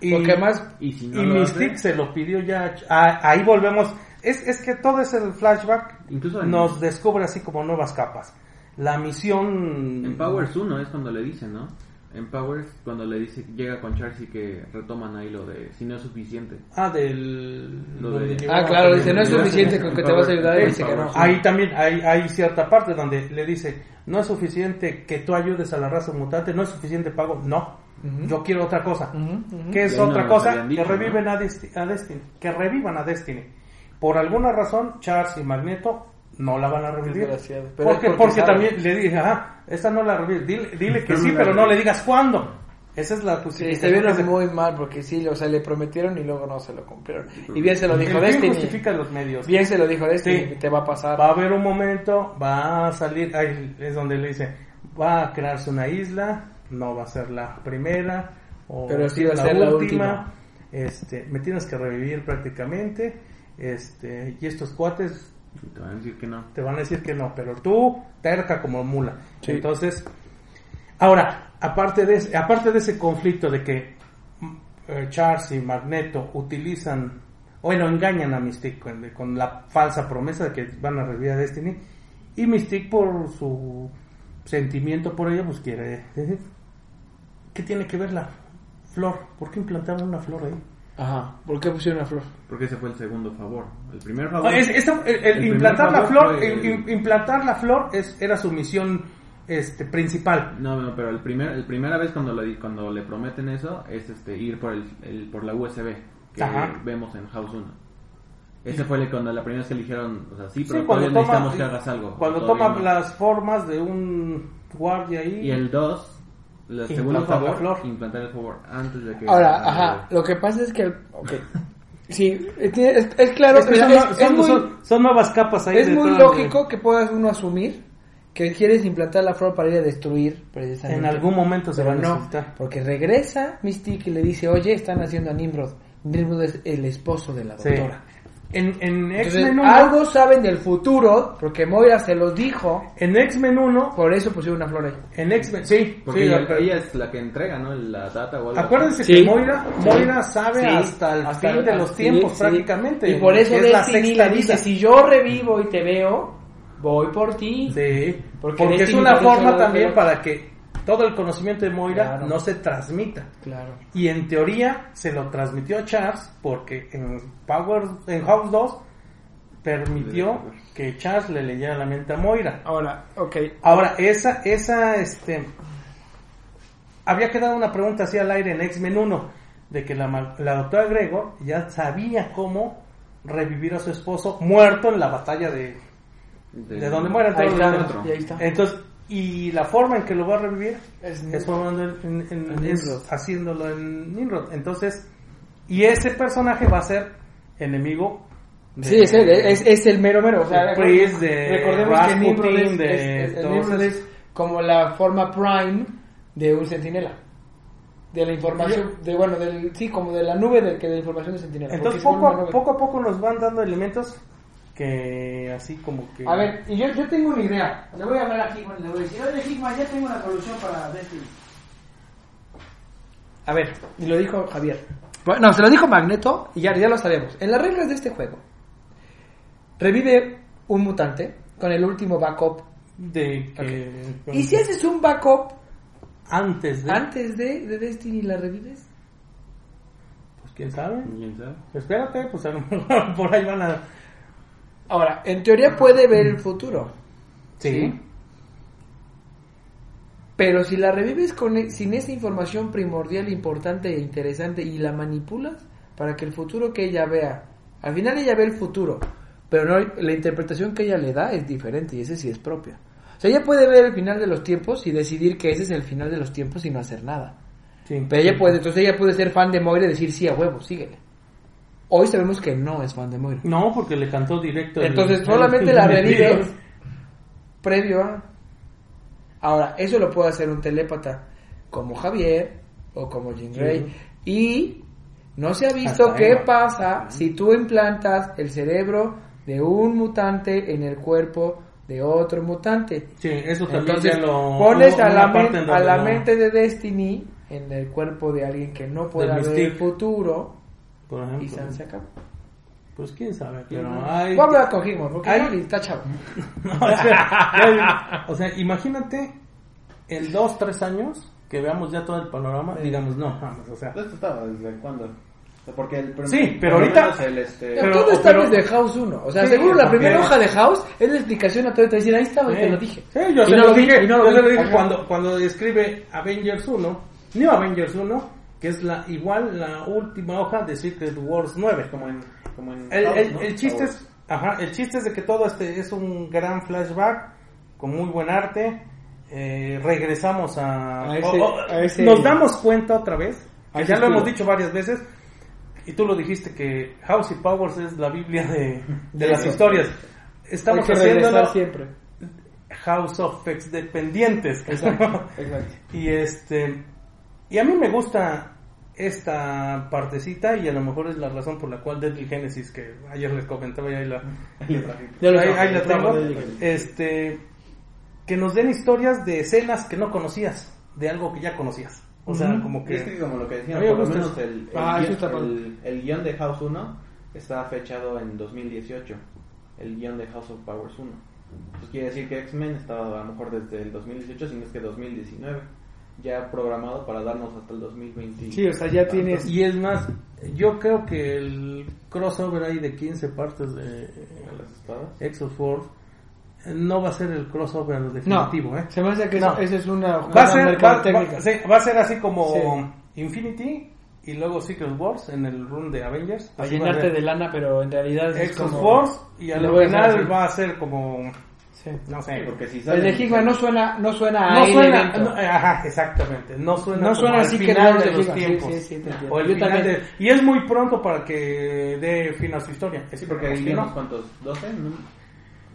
Y- Porque además, Y si no y lo Mystique hace, se lo pidió ya. a- ahí volvemos. Es, es que todo ese flashback Incluso nos descubre así como nuevas capas. La misión. En Powers 1 es cuando le dicen, ¿no? En Powers, cuando le dice, llega con Charles y que retoman ahí lo de si no es suficiente. Ah, del. Lo de- ah, claro, dice, no es suficiente con que te vas a ayudar y dice que no. Ahí también hay, hay cierta parte donde le dice, no es suficiente que tú ayudes a la raza mutante, no es suficiente pago, no. Yo quiero otra cosa. Ujú. ¿Qué es no otra cosa? dicho, que reviven a, Desti- a Destiny. Que revivan a Destiny. Por alguna razón, Charles y Magneto no la van a revivir. Desgraciado. Pero Porque, porque también le dije, ajá, esta no la revive. Dile, dile que sí, pero no le digas cuándo. Esa es la Sí, justificación. se vieron se- muy mal porque sí, o sea, le prometieron y luego no se lo cumplieron. Y bien se lo dijo Destiny. justifica los medios. Bien se lo dijo Destiny, Sí. te va a pasar. Va a haber un momento, va a salir, ahí es donde le dice, va a crearse una isla, no va a ser la primera, o Pero sí va a ser la última. Este, me tienes que revivir prácticamente, este, y estos cuates te van a decir que no. te van a decir que no, pero tú terca como mula. Sí. Entonces, ahora, aparte de ese, aparte de ese conflicto de que mm, eh, Charles y Magneto utilizan, bueno, engañan a Mystique con la falsa promesa de que van a revivir a Destiny, y Mystique por su sentimiento por ella, pues quiere... <laughs> ¿Qué tiene que ver la flor? ¿Por qué implantaron una flor ahí? Ajá, ¿por qué pusieron una flor? Porque ese fue el segundo favor. El primer favor. Es- esa- el, el El primer implantar la favor flor, fue el- el- im- implantar la flor es, era su misión este, principal. No, no, pero el primer, el primera vez cuando le, cuando le prometen eso es este ir por el, el- por la USB, que Ajá. vemos en House 1. Ese fue el- cuando la primera vez que eligieron, o sea, sí, Sí, pero cuando todavía toma, necesitamos que hagas algo. cuando toma no. las formas de un guardia ahí. Y el 2, el segundo la favor, flor. implantar el favor antes de que... Ahora, ajá, lo que pasa es que... ok. Sí, es, es- es claro, Es que son, es- es son- muy- son- son nuevas capas ahí. Es de muy de- lógico que puedas uno asumir que quieres implantar la flor para ir a destruir precisamente. En algún momento se Pero va a no, necesitar. porque regresa Mystique y le dice, oye, están haciendo a Nimrod. Nimrod es el esposo de la Sí. En, en X-Men 1, algo saben del futuro, porque Moira se los dijo, en X-Men 1, por eso pusieron una flor ahí. en X-Men, sí, Porque sí, ella, pero- ella es la que entrega, ¿no? La data o algo Acuérdense Sí. que Moira, Moira sabe Sí, hasta el hasta fin de los tiempos sí. prácticamente. Y por eso es la Destiny le dice, si yo revivo y te veo, voy por ti. Sí, Porque porque, es una forma también para que todo el conocimiento de Moira Claro. no se transmita. Claro. Y en teoría se lo transmitió a Charles porque en Power en House 2 permitió que Charles le leyera la mente a Moira. Ahora, ok. Ahora, esa, esa, este... Había quedado una pregunta así al aire en X-Men 1, de que la, doctora Gregor ya sabía cómo revivir a su esposo muerto en la batalla de... de donde Ahí está, otro. y ahí está. Entonces, y la forma en que lo va a revivir Es es, formando en- en- en- es Nimrod. haciéndolo en Nimrod. Entonces, y ese personaje va a ser enemigo de- Sí, es, el- es, es el mero mero. O sea, de Priest, de recordemos que Rasputin, Nimrod es, de es- es- como la forma prime de un sentinela. De la información, de bueno, del, sí, como de la nube de, que de información de sentinela. Entonces, poco, poco a poco nos van dando elementos que así como que... A ver, y yo, yo tengo una idea. Le voy a hablar aquí, bueno, le voy a decir, oye, Sigma, ya tengo una solución para Destiny. A ver, y lo dijo Javier. Bueno, no, se lo dijo Magneto y ya, ya lo sabemos. En las reglas de este juego, revive un mutante con el último backup. de que... Y si haces un backup Antes de... antes de, de Destiny, ¿la revives? Pues quién sabe. ¿Quién sabe? Espérate, pues a lo mejor <laughs> por ahí van a... Ahora, en teoría puede ver el futuro. Sí. Pero si la revives con, e- sin esa información primordial, importante e interesante y la manipulas para que el futuro que ella vea, al final ella ve el futuro, pero no la interpretación que ella le da es diferente y ese sí es propia. O sea, ella puede ver el final de los tiempos y decidir que ese es el final de los tiempos y no hacer nada. Sí. Pero ella puede, entonces ella puede ser fan de Moira y decir sí a huevo, síguele. Hoy sabemos que no es fan de Moira. No, porque le cantó directo. Entonces el- solamente la revives previo a. Ahora, eso lo puede hacer un telépata como Javier o como Jean Grey. Y no se ha visto Hasta qué pasa si tú implantas el cerebro de un mutante en el cuerpo de otro mutante. Sí, eso también Entonces ya lo... pones a la, men- a la mente de Destiny en el cuerpo de alguien que no pueda ver el futuro Por y ejemplo. San se acabó. Pues quién sabe, pero Voy hay... a hablar con Gilmore porque Hay- Gaby está chavo. <laughs> o, sea, o sea, imagínate en dos, tres años que veamos ya todo el panorama y digamos, no, vamos, o sea... ¿Esto estaba desde cuándo? Porque el, Sí, pero ahorita- El, este, Pero, todo está pero- desde House 1. O sea, Sí, seguro la primera hoja de House es la explicación a todo. Te decir, ahí estaba y te lo dije. Sí, yo Y se no lo dije, y no lo yo se lo dije Ajá. cuando, cuando escribe Avengers 1, New Avengers 1, que es la igual la última hoja de Secret Wars 9. como en, como en El, House, el- ¿no? el chiste House. es, ajá, el chiste es de que todo este es un gran flashback con muy buen arte. Eh, regresamos a, A ese- o- o- a ese- nos damos cuenta otra vez, que ya lo hemos dicho varias veces, y tú lo dijiste que House y Powers es la Biblia de, de Sí, las sí. historias. Estamos haciéndolo siempre. House of Ex dependientes. Exacto, exacto. <laughs> y este y a mí me gusta esta partecita y a lo mejor es la razón por la cual Deadly Genesis que ayer les comentaba y ahí la ahí, ahí la tengo este que nos den historias de escenas que no conocías de algo que ya conocías o sea Ujú. como Y es que que como lo que decían, por lo menos el, el, Ah, guion, el, el guion de House 1 está fechado en 2018. El guion de House of Powers 1. Pues quiere decir que X-Men estaba a lo mejor desde el 2018, si no es que 2019. Ya programado para darnos hasta el 2020. Sí, o sea, ya tienes- y es más yo creo que el crossover ahí de 15 partes de las espadas. X of War eh, no va a ser el crossover No, definitivo, ¿eh? se me hace que No. eso es una Va a ser, va, va- sí, va a ser así como Sí. Infinity y luego Secret Wars en el run de Avengers. A Así va a llenarte de lana, pero en realidad es Exos como... Wars y al final va a ser como Sí. no sé, Sí, porque si El de Hickman no suena, no suena a no suena, no, ajá, exactamente, no suena, No suena así que final no de los sí, tiempos. sí, sí, entiendo. O el Yo final también. de- y es muy pronto para que dé fin a su historia. Sí, porque ¿no? ahí vimos cuántos, 12, ¿no?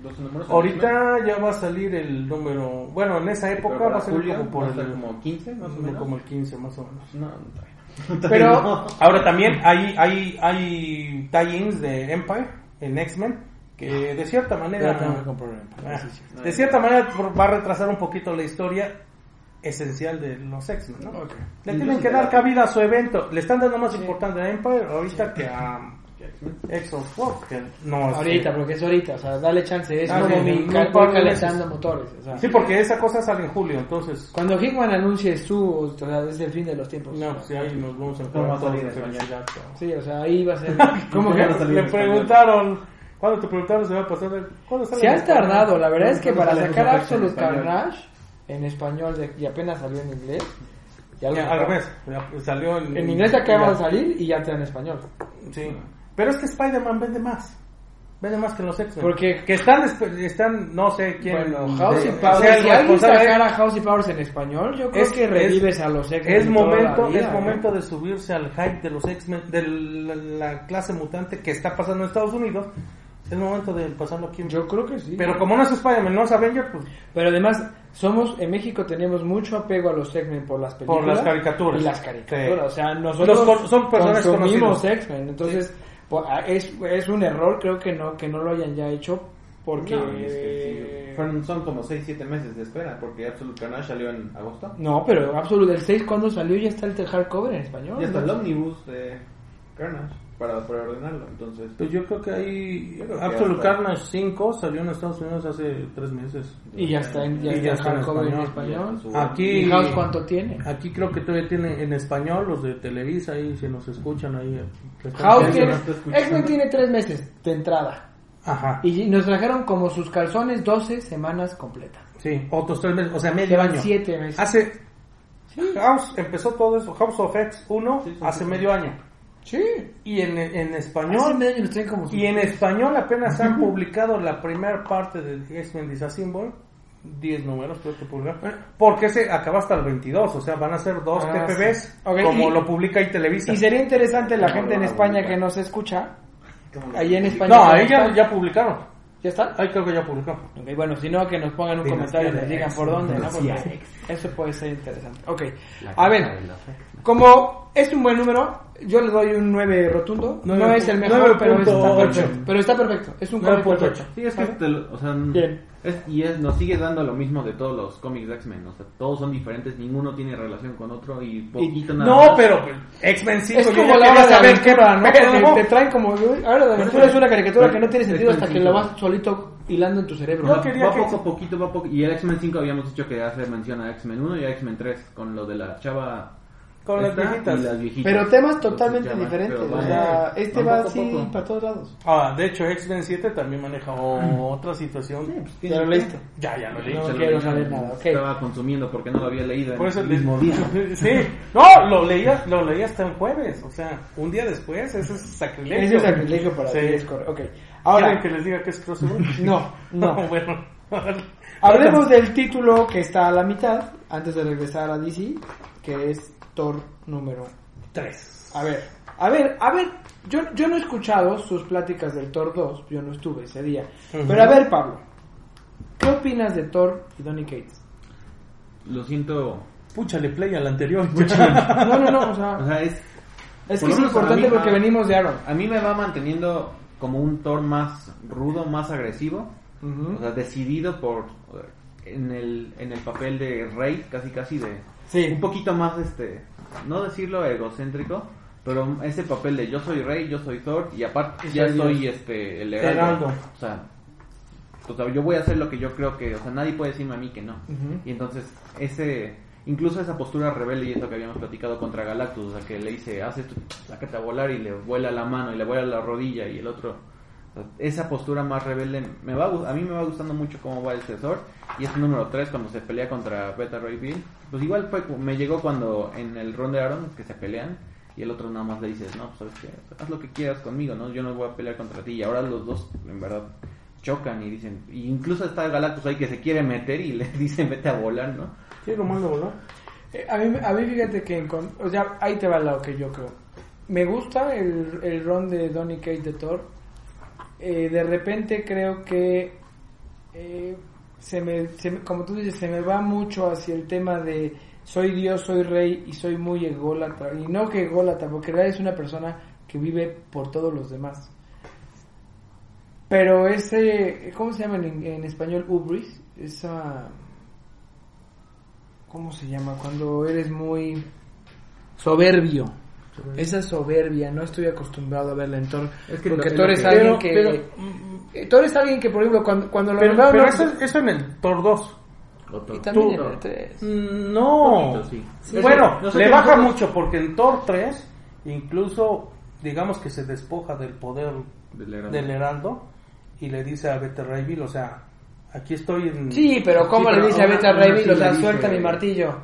12 números. Ahorita ya va a salir el número, bueno, en esa época va a ser julio como por va a estar el como 15 más o menos. como el 15 más o menos. No, no, <laughs> Pero- no. Ahora también hay hay hay tie-ins de Empire en X-Men que de cierta manera que Ah, sí, sí. de cierta manera va a retrasar un poquito la historia esencial de los X-Men, ¿no? Ok. Le tienen que dar cabida a su evento. Le están dando más importancia a Empire ahorita que a X of War, que no es- Ahorita, porque es ahorita, o sea, dale chance, es Ah, como sí, mi calentando motores, o sea. Sí, porque esa cosa sale en julio, entonces Cuando Hickman anuncie su, o sea, es el fin de los tiempos. no, pues ahí nos vamos a ¿Cómo va encontrar a salir. Sí, o sea, ahí va a ser. <laughs> ¿Cómo ¿Cómo que le preguntaron? ¿Cuándo te preguntaron si va a pasar? ¿Cuándo sale Se han tardado, la verdad es que ¿Cuándo para sacar Absolute? Carnage en español de- y apenas salió en inglés. ya lo Ya, al revés, salió en, En inglés acaba de salir y ya está en español. Sí. Pero es que Spider-Man vende más. Vende más que los X-Men. Porque- que están, están, no sé quién. Bueno, House y Powers. sea el Si alguien sacara House y Powers en español, yo creo Es- que revives a los X-Men. Es momento, vida, es ¿no? momento de subirse al hype de los X-Men, de la, la clase mutante que está pasando en Estados Unidos. Es momento de pasarlo aquí. Yo creo que sí. Pero como no es Spider-Man, no es Avenger, pues Pero además, somos en México tenemos mucho apego a los X-Men por las películas. Por las caricaturas. Y las caricaturas. Sí. O sea, nosotros Los son personajes consumimos. X-Men. Entonces, po- a- es, es un error, creo que no que no lo hayan ya hecho. Porque. No, es que sí, fueron- son como 6-7 meses de espera, porque Absolute Carnage salió en agosto. No, pero Absolute, el 6 cuando salió ya está el hardcover en español. Ya está el ¿no? Omnibus de Carnage para preordenarlo, entonces... Pues yo creo que que Absolute Carnage 5 salió en Estados Unidos hace tres meses. Y ya está en, ya Y está ya está en en español. español. Aquí ¿Y House cuánto tiene? Aquí creo que todavía tiene en español los de Televisa ahí si nos escuchan ahí. eh, House tiene. X-Men tiene 3 meses de entrada. Ajá. Y nos trajeron como sus calzones 12 semanas completas. Sí, otros tres meses, o sea, medio Llevan año. 7 meses. Hace House empezó todo eso, House of X 1 Sí, sí, hace sí. medio año. Sí. Y en, en Hace español medio año nos traen como y en español apenas han publicado la primera parte de X-Men Disassemble 10 números creo que publicaron porque se acaba hasta el 22 o sea van a ser dos Ah, TPBs sí. Ok, como y- lo publica y Televisa Y sería interesante la gente en España no. que nos escucha. ¿Cómo lo- Ahí en España. no ¿cómo ahí ya, ya publicaron ¿Ya está? ahí creo que ya publicaron Ok, bueno, si no, que nos pongan un Dinastía comentario y nos digan por dónde, ¿no? Porque eso puede ser interesante. Ok, a ver. Como es un buen número, yo le doy un 9 rotundo. no es el mejor, pero está 9.8. perfecto. Pero está perfecto. Es un cómic 9.8. perfecto. Sí, es que te lo- o sea, Bien. es- y es- nos sigue dando lo mismo de todos los cómics de X-Men, o sea, todos son diferentes, ninguno tiene relación con otro y poquito nada no más. pero X-Men 5 Es como la hora de saber qué aventura, ¿no? Te, te traen como... Ahora de aventura es una caricatura que no tiene sentido hasta que lo vas solito hilando en tu cerebro. ¿no? quería va que- poco a poquito, va poco. Y el X-Men 5 habíamos dicho que hace mención a X-Men 1 y a X-Men 3 con lo de la chava. Con las viejitas. las viejitas. Pero temas totalmente va, diferentes. O sea, este va poco así poco. para todos lados. Ah, de hecho, X-Men 7 también maneja otra situación. ¿Ya lo leíste? Ya, ya lo leí. No lo quiero saber nada, ok. Estaba consumiendo porque no lo había leído Por eso el le- mismo día. <laughs> Sí, no, lo leía, lo leía hasta el jueves, o sea, un día después, eso es sacrilegio. Ese es sacrilegio para Sí. ti, es correcto. Ok, ¿Quieren ahora, que les diga que es crossover? <laughs> no, no. <laughs> bueno. Hablemos del título que está a la mitad, antes de regresar a DC, que es Thor número 3. A ver, a ver, a ver, yo, yo no he escuchado sus pláticas del Thor 2, yo no estuve ese día. Ujú. Pero a ver, Pablo, ¿qué opinas de Thor y Donny Cates? Lo siento. Púchale play al anterior. <laughs> No, no, no, o sea, O sea, es. es que es importante mí- porque a- venimos de Aaron. A mí me va manteniendo como un Thor más rudo, más agresivo. Ujú. O sea, decidido por. En el, en el papel de rey, casi casi de. Sí. Un poquito más, este. No decirlo egocéntrico. Pero ese papel de yo soy rey, yo soy Thor y aparte ya soy este el heraldo. O sea, o sea, yo voy a hacer lo que yo creo que, o sea, nadie puede decirme a mí que no. Y entonces, ese, incluso esa postura rebelde y eso que habíamos platicado contra Galactus, o sea, que le dice, haz esto, sácate a volar y le vuela la mano y le vuela la rodilla y el otro, esa postura más rebelde, me va, a a mí me va gustando mucho cómo va el Cesor y es número 3 cuando se pelea contra Beta Ray Bill, pues igual fue, me llegó cuando en el Ron de Aaron, que se pelean, y el otro nada más le dices, no, pues sabes qué, haz lo que quieras conmigo, ¿no? Yo no voy a pelear contra ti. Y ahora los dos, en verdad, chocan y dicen, y incluso está Galactus ahí que se quiere meter y le <laughs> dicen, vete a volar, ¿no? Sí, lo mando a volar. Eh, A mí, a mí fíjate que, o sea, ahí te va lo que yo creo. Me gusta el, el ron de Donny Kate de Thor. Eh, de repente creo que, eh, se me, como tú dices, se me va mucho hacia el tema de soy Dios, soy rey y soy muy ególatra. Y no que ególatra, porque en es una persona que vive por todos los demás. Pero ese, ¿cómo se llama en, en español? Ubris. Esa... ¿Cómo se llama? Cuando eres muy soberbio. Esa soberbia, no estoy acostumbrado a verla en Thor. Es que porque Thor es que- alguien pero- que... pero- eh, Thor es alguien que, por ejemplo, cuando, cuando lo Pero, nombraron, pero eso, eso en el Thor 2. Y también tú- en el 3. No. Poquito, sí. Sí, bueno, no sé le baja nosotros- mucho porque en Thor 3 incluso digamos que se despoja del poder Del Heraldo. del Heraldo y le dice a Bill, o sea, aquí estoy en... Sí, pero ¿cómo Sí, le pero dice a Bill? O sea, suelta mi martillo.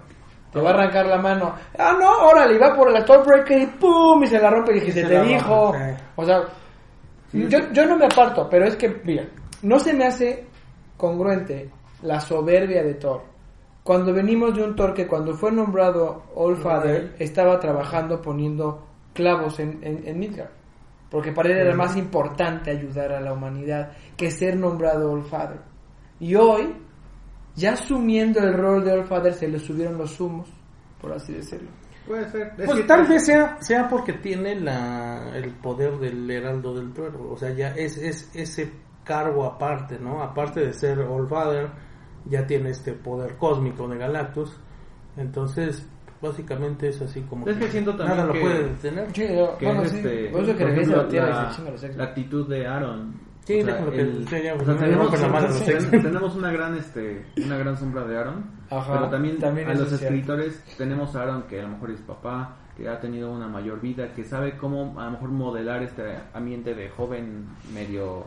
Te va a arrancar la mano. Ah, no, órale, y va por la Stormbreaker y ¡pum! Y se la rompe y dije, se te dijo. sí. O sea, yo, yo no me aparto, pero es que, mira, no se me hace congruente la soberbia de Thor. Cuando venimos de un Thor que cuando fue nombrado All Father estaba trabajando poniendo clavos en, en, en Midgard. Porque para él era más importante ayudar a la humanidad que ser nombrado All Father. Y hoy, ya asumiendo el rol de All Father, se le subieron los humos, por así decirlo. Puede ser. Es Pues que- tal vez sea, sea porque tiene la, el poder del Heraldo del Trueno, o sea, ya es, es ese cargo aparte, ¿no? Aparte de ser All Father, ya tiene este poder cósmico de Galactus, entonces básicamente es así como Es que siento también nada que- lo puede detener. Sí, yo- que bueno, es sí, este, por ejemplo, la actitud de Aaron. Sí, déjalo que o sea, no tenemos, la una gran este una gran sombra de Aaron, Ajá, pero también, también a los cierto. escritores tenemos a Aaron que a lo mejor es papá, que ha tenido una mayor vida, que sabe cómo a lo mejor modelar este ambiente de joven medio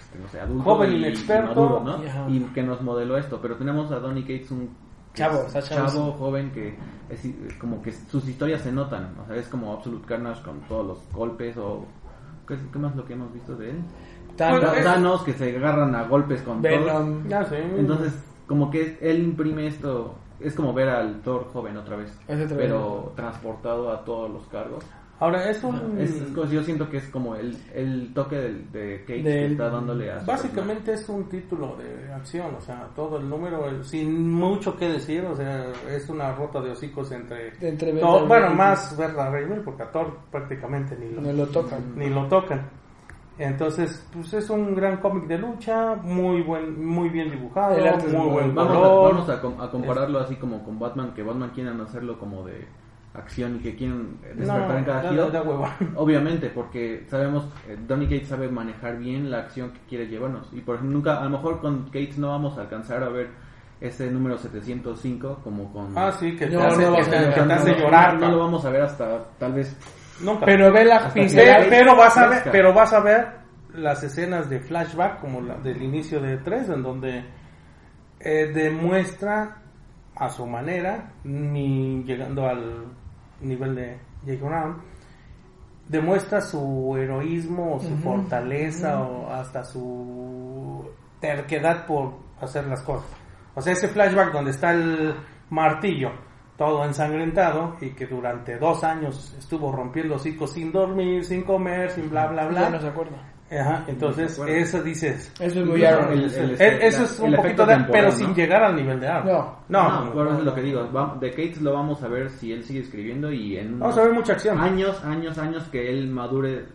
este, no sé, adulto Joven y- inexperto. y maduro, ¿no? Y que nos modeló esto, pero tenemos a Donny Cates un que Chavo, chavo, chavo sí. joven que es, es como que sus historias se notan, o sea, es como Absolute Carnage con todos los golpes o ¿qué, qué más lo que hemos visto de él? Tan- Bueno, Thanos que se agarran a golpes con. Venom. Ya sé. Entonces, como que él imprime esto, es como ver al Thor joven otra vez, pero transportado a todos los cargos. Ahora es un... Es, es como- yo siento que es como el, el toque del- de Kate que está dándole a Básicamente es un título de acción, o sea, todo el número, sin mucho que decir, o sea, es una rota de hocicos entre... Beta bueno, más Berta Raymond, porque a Thor prácticamente ni lo, No lo tocan. ni lo tocan. Entonces, pues es un gran cómic de lucha, muy buen, muy bien dibujado, El arte es muy muy buen Vamos, a, color. vamos a, com- a compararlo así como con Batman, que Batman quieren hacerlo como de acción y que quieren despertar No, en cada da- giro. hueva. <laughs> Obviamente, porque sabemos, eh, Donny Cates sabe manejar bien la acción que quiere llevarnos. Y por ejemplo, nunca, a lo mejor con Cates no vamos a alcanzar a ver ese número 705 como con... Ah, sí, que te No, hace, no, que no, te- no, no, hace no, llorar. No, ¿no? lo vamos a ver hasta tal vez... Nunca. Pero ve la Hasta que pincel. Pe- pero vas a ver pero vas a ver las escenas de flashback como la del inicio de 3 en donde eh, demuestra a su manera ni llegando al nivel de Jake Brown demuestra su heroísmo o su fortaleza o hasta su terquedad por hacer las cosas o sea ese flashback donde está el martillo todo ensangrentado y que durante dos años estuvo rompiendo hocicos sin dormir, sin comer, sin bla bla bla. Ya no se acuerda. Ajá, entonces No eso dices. Eso es muy Aaron. el- el- eso es un poquito de, pero ¿no? sin llegar al nivel de Aaron. No. no, No, por eso es lo que digo. va- de Cates lo vamos a ver si él sigue escribiendo y en Vamos a ver mucha acción. años, años, años que él madure,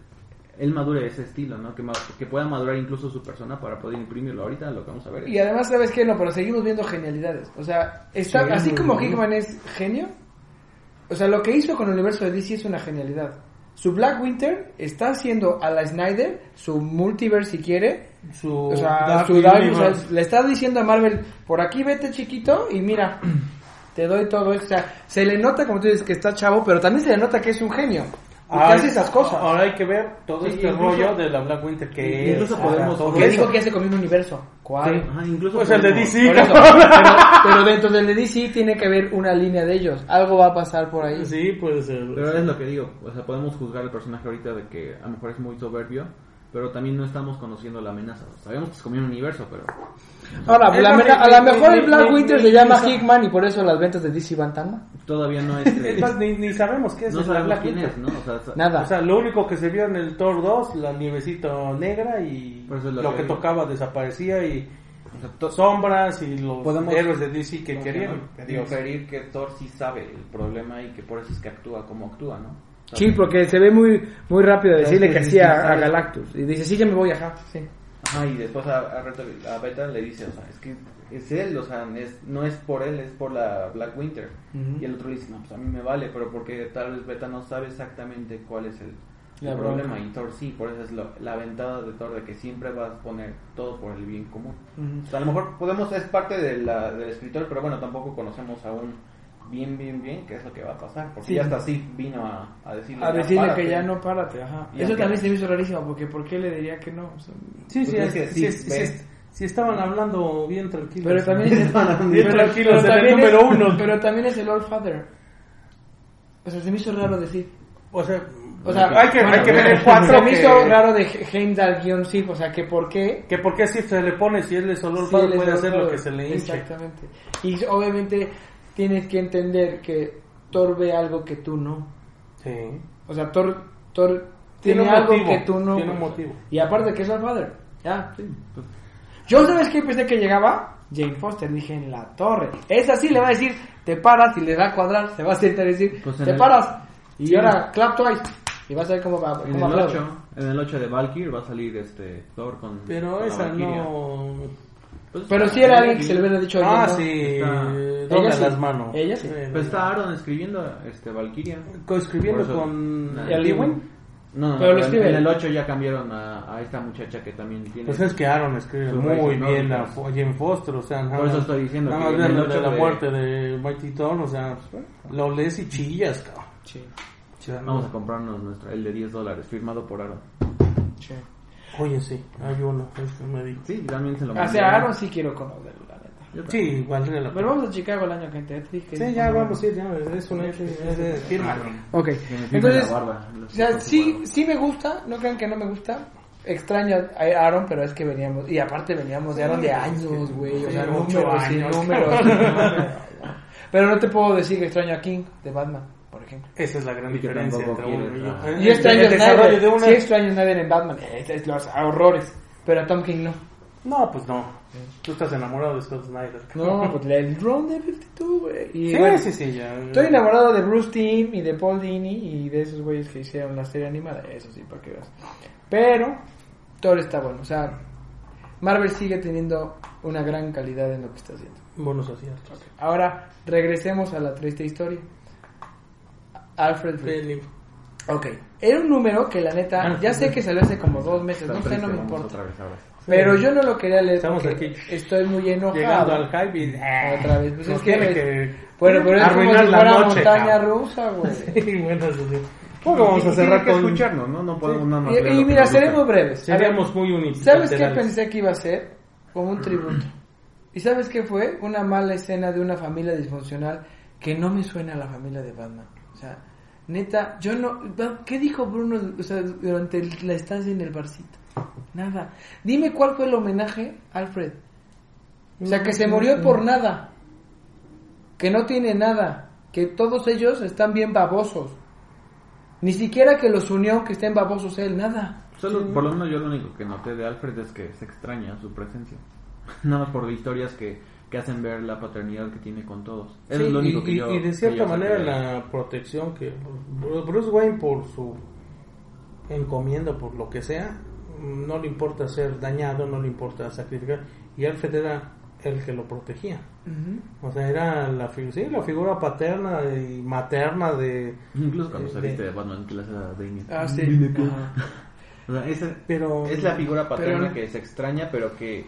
él madure ese estilo, ¿no? Que, pueda madurar incluso su persona para poder imprimirlo. Ahorita lo que vamos a ver. Y además, ¿sabes qué? No, pero seguimos viendo genialidades. O sea, está, Sí, así como bien. Hickman es genio, o sea, lo que hizo con el universo de DC es una genialidad. Su Black Winter está haciendo a la Snyder, su multiverse si quiere, Su o sea, Dark su Dark- Universe. o sea, le está diciendo a Marvel, por aquí vete chiquito y mira, <clears throat> te doy todo esto. O sea, se le nota, como tú dices, que está chavo, pero también se le nota que es un genio. Hace esas cosas. Ahora hay que ver todo Sí, este incluso- rollo de la Black Winter que incluso es, podemos- todo Que eso. dijo que ya se comió un universo. ¿Cuál? Ajá, incluso Pues el de DC. Eso, <laughs> pero, pero dentro del de DC tiene que haber una línea de ellos. Algo va a pasar por ahí. Sí, puede ser. Pero es lo que digo, o sea, podemos juzgar al personaje ahorita de que a lo mejor es muy soberbio, pero también no estamos conociendo la amenaza. Sabemos que se comió un universo, pero Ahora, Es la a lo mejor el Black Winter se llama Hickman y por eso las ventas de DC van tan mal. todavía no <laughs> es... Es más, ni, ni sabemos qué es no la sabemos Black quién Winter. es, ¿no? O sea, Nada. O sea, lo único que se vio en el Thor 2, la nievecita negra y Por eso es lo lo, que que, digo. tocaba desaparecía y sombras y los Podemos- héroes de DC que querían. inferir que Thor sí sabe el problema y que por eso es que actúa como actúa, ¿no? Sí, porque se ve muy muy rápido decirle que sí a. Galactus. Y dice, sí, ya me voy, ajá. Sí. Ajá, y después a, a, Reto- a Beta le dice, o sea, es que es él, o sea, es- no es por él, es por la Black Winter. Y el otro le dice, no, pues a mí me vale, pero porque tal vez Beta no sabe exactamente cuál es el, problema. Y Thor sí, por eso es lo- la ventada de Thor de que siempre vas a poner todo por el bien común. O sea, a lo mejor podemos, es parte de la, del escritor, pero bueno, tampoco conocemos aún bien, bien, bien qué es lo que va a pasar. Porque Sí. ya hasta así vino a, a decirle, A "Ya decirle párate". que ya no párate, ajá. Y Eso aunque- también se me hizo rarísimo, porque ¿por qué le diría que no? O sea, Sí, sí, Pues es es- que sí, sí, sí, sí estaban hablando bien tranquilos. pero también es el, Bien pero- tranquilos pero el número es- uno. <laughs> Pero también es el Old Father. O sea, se me hizo raro decir. O sea, O sea, hay que, hay que ver el Se 4 me que, hizo raro de Heimdall guion sí, o sea, que por qué que por qué si se le pone, si él es solo Sí, él es puede hacer lo Father. que se le hinche. Exactamente. Y obviamente tienes que entender que Thor ve algo que tú no. Sí. O sea, Thor, Thor Tiene algo motivo, que tú no. tiene un motivo. Y aparte que es el father. Ya, sí. Yo, ¿sabes qué pensé que llegaba? Jane Foster, dije en la torre. Esa sí le va a decir, te paras y le va a cuadrar, se va a sentar y decir, Pues en te el- paras. Y Sí. ahora, clap twice. Y vas a ver cómo va. En Cómo el, aplaude. 8, en el 8 de Valkyrie va a salir este Thor con Pero esa Valkyria. no... Pues Pero si era alguien que se le hubiera dicho Ah, oye, no. sí, Está- Ella sí. las manos. Ella sí. Pues está Aaron escribiendo este Valkyria. Coescribiendo Por eso- con. ¿Y a Lewin? No, no, Pero lo en- escribe en el 8 ya cambiaron a, a esta muchacha que también tiene. Pues es que Aaron escribe muy raíces bien a nórdicas. Fo- Jane Foster, o sea, nada Por eso más- estoy diciendo nada que más en el ocho la de- muerte de Mighty Thor, o sea, lo lees y chillas, cabrón. Sí, O sea, no- Vamos a comprarnos nuestro, el de 10 dólares, firmado por Aaron. sí. Oye, sí, hay uno, este me dijo. Sí, también se lo mandé. sea, Aaron sí quiero conocerlo, la neta. Sí, valdría la Pero vamos a Chicago el año que entra. te dije. Sí, ya vamos a ir, ya, es un hecho, es de firma. Ok, entonces, o sea, sí, sí me gusta, no crean que no me gusta. Extraño a Aaron, pero es que veníamos, y aparte veníamos de Aaron de años, güey, o sea, números números. números. <laughs> Pero no te puedo decir que extraño a King de Batman, ejemplo. Esa es la gran Y diferencia entre uno y. El- Y extraño Snyder, una... sí extraño a Snyder en Batman, es, es los horrores, pero a Tom King no. No, pues no. Tú estás enamorado de Scott Snyder. No, pues el Ron de 52, güey. Y Sí, bueno, sí, sí, ya. Estoy enamorado de Bruce Timm y de Paul Dini y de esos güeyes que hicieron la serie animada. Eso sí, para que veas. Pero Thor está bueno. O sea, Marvel sigue teniendo una gran calidad en lo que está haciendo. Buenos aciertos. Ahora, regresemos a la triste historia. Alfred Reed. Penny. Ok. Era un número que la neta, ya sé que salió hace como dos meses, Está no sé, no me importa. Pero yo no lo quería leer Estamos aquí. estoy muy enojado. Llegando al hype y... ah, Otra vez, pues es que- que... Bueno, pero es como arruinar si la fuera noche, montaña cabrón. rusa, güey. <laughs> Sí, bueno, eso sí. Bueno, vamos a cerrar que con... escucharnos, ¿no? No podemos nada más Y, y mira, seremos breves. Seríamos muy unidos. ¿Sabes qué pensé que iba a ser? Como un tributo. ¿Y sabes qué fue? Una mala escena de una familia disfuncional que no me suena a la familia de Batman. O sea, neta, yo no... ¿Qué dijo Bruno o sea, durante la estancia en el barcito? Nada. Dime cuál fue el homenaje, Alfred. O sea, que se murió por nada. Que no tiene nada. Que todos ellos están bien babosos. Ni siquiera que los unió que estén babosos él, nada. Solo, por lo menos yo lo único que noté de Alfred es que se extraña su presencia. <laughs> Nada más por historias que, que hacen ver la paternidad que tiene con todos. Eso Sí, es lo único y, que yo... y de que cierta manera la protección que Bruce Wayne por su encomienda, por lo que sea, no le importa ser dañado, no le importa sacrificar. Y Alfred era el que lo protegía. O sea, era la, sí, la figura paterna y materna de... Incluso cuando de- saliste de Batman, que le hace a Damien. Ah, sí. <laughs> O sea, Pero... es la figura paterna Pero- que se extraña, pero que...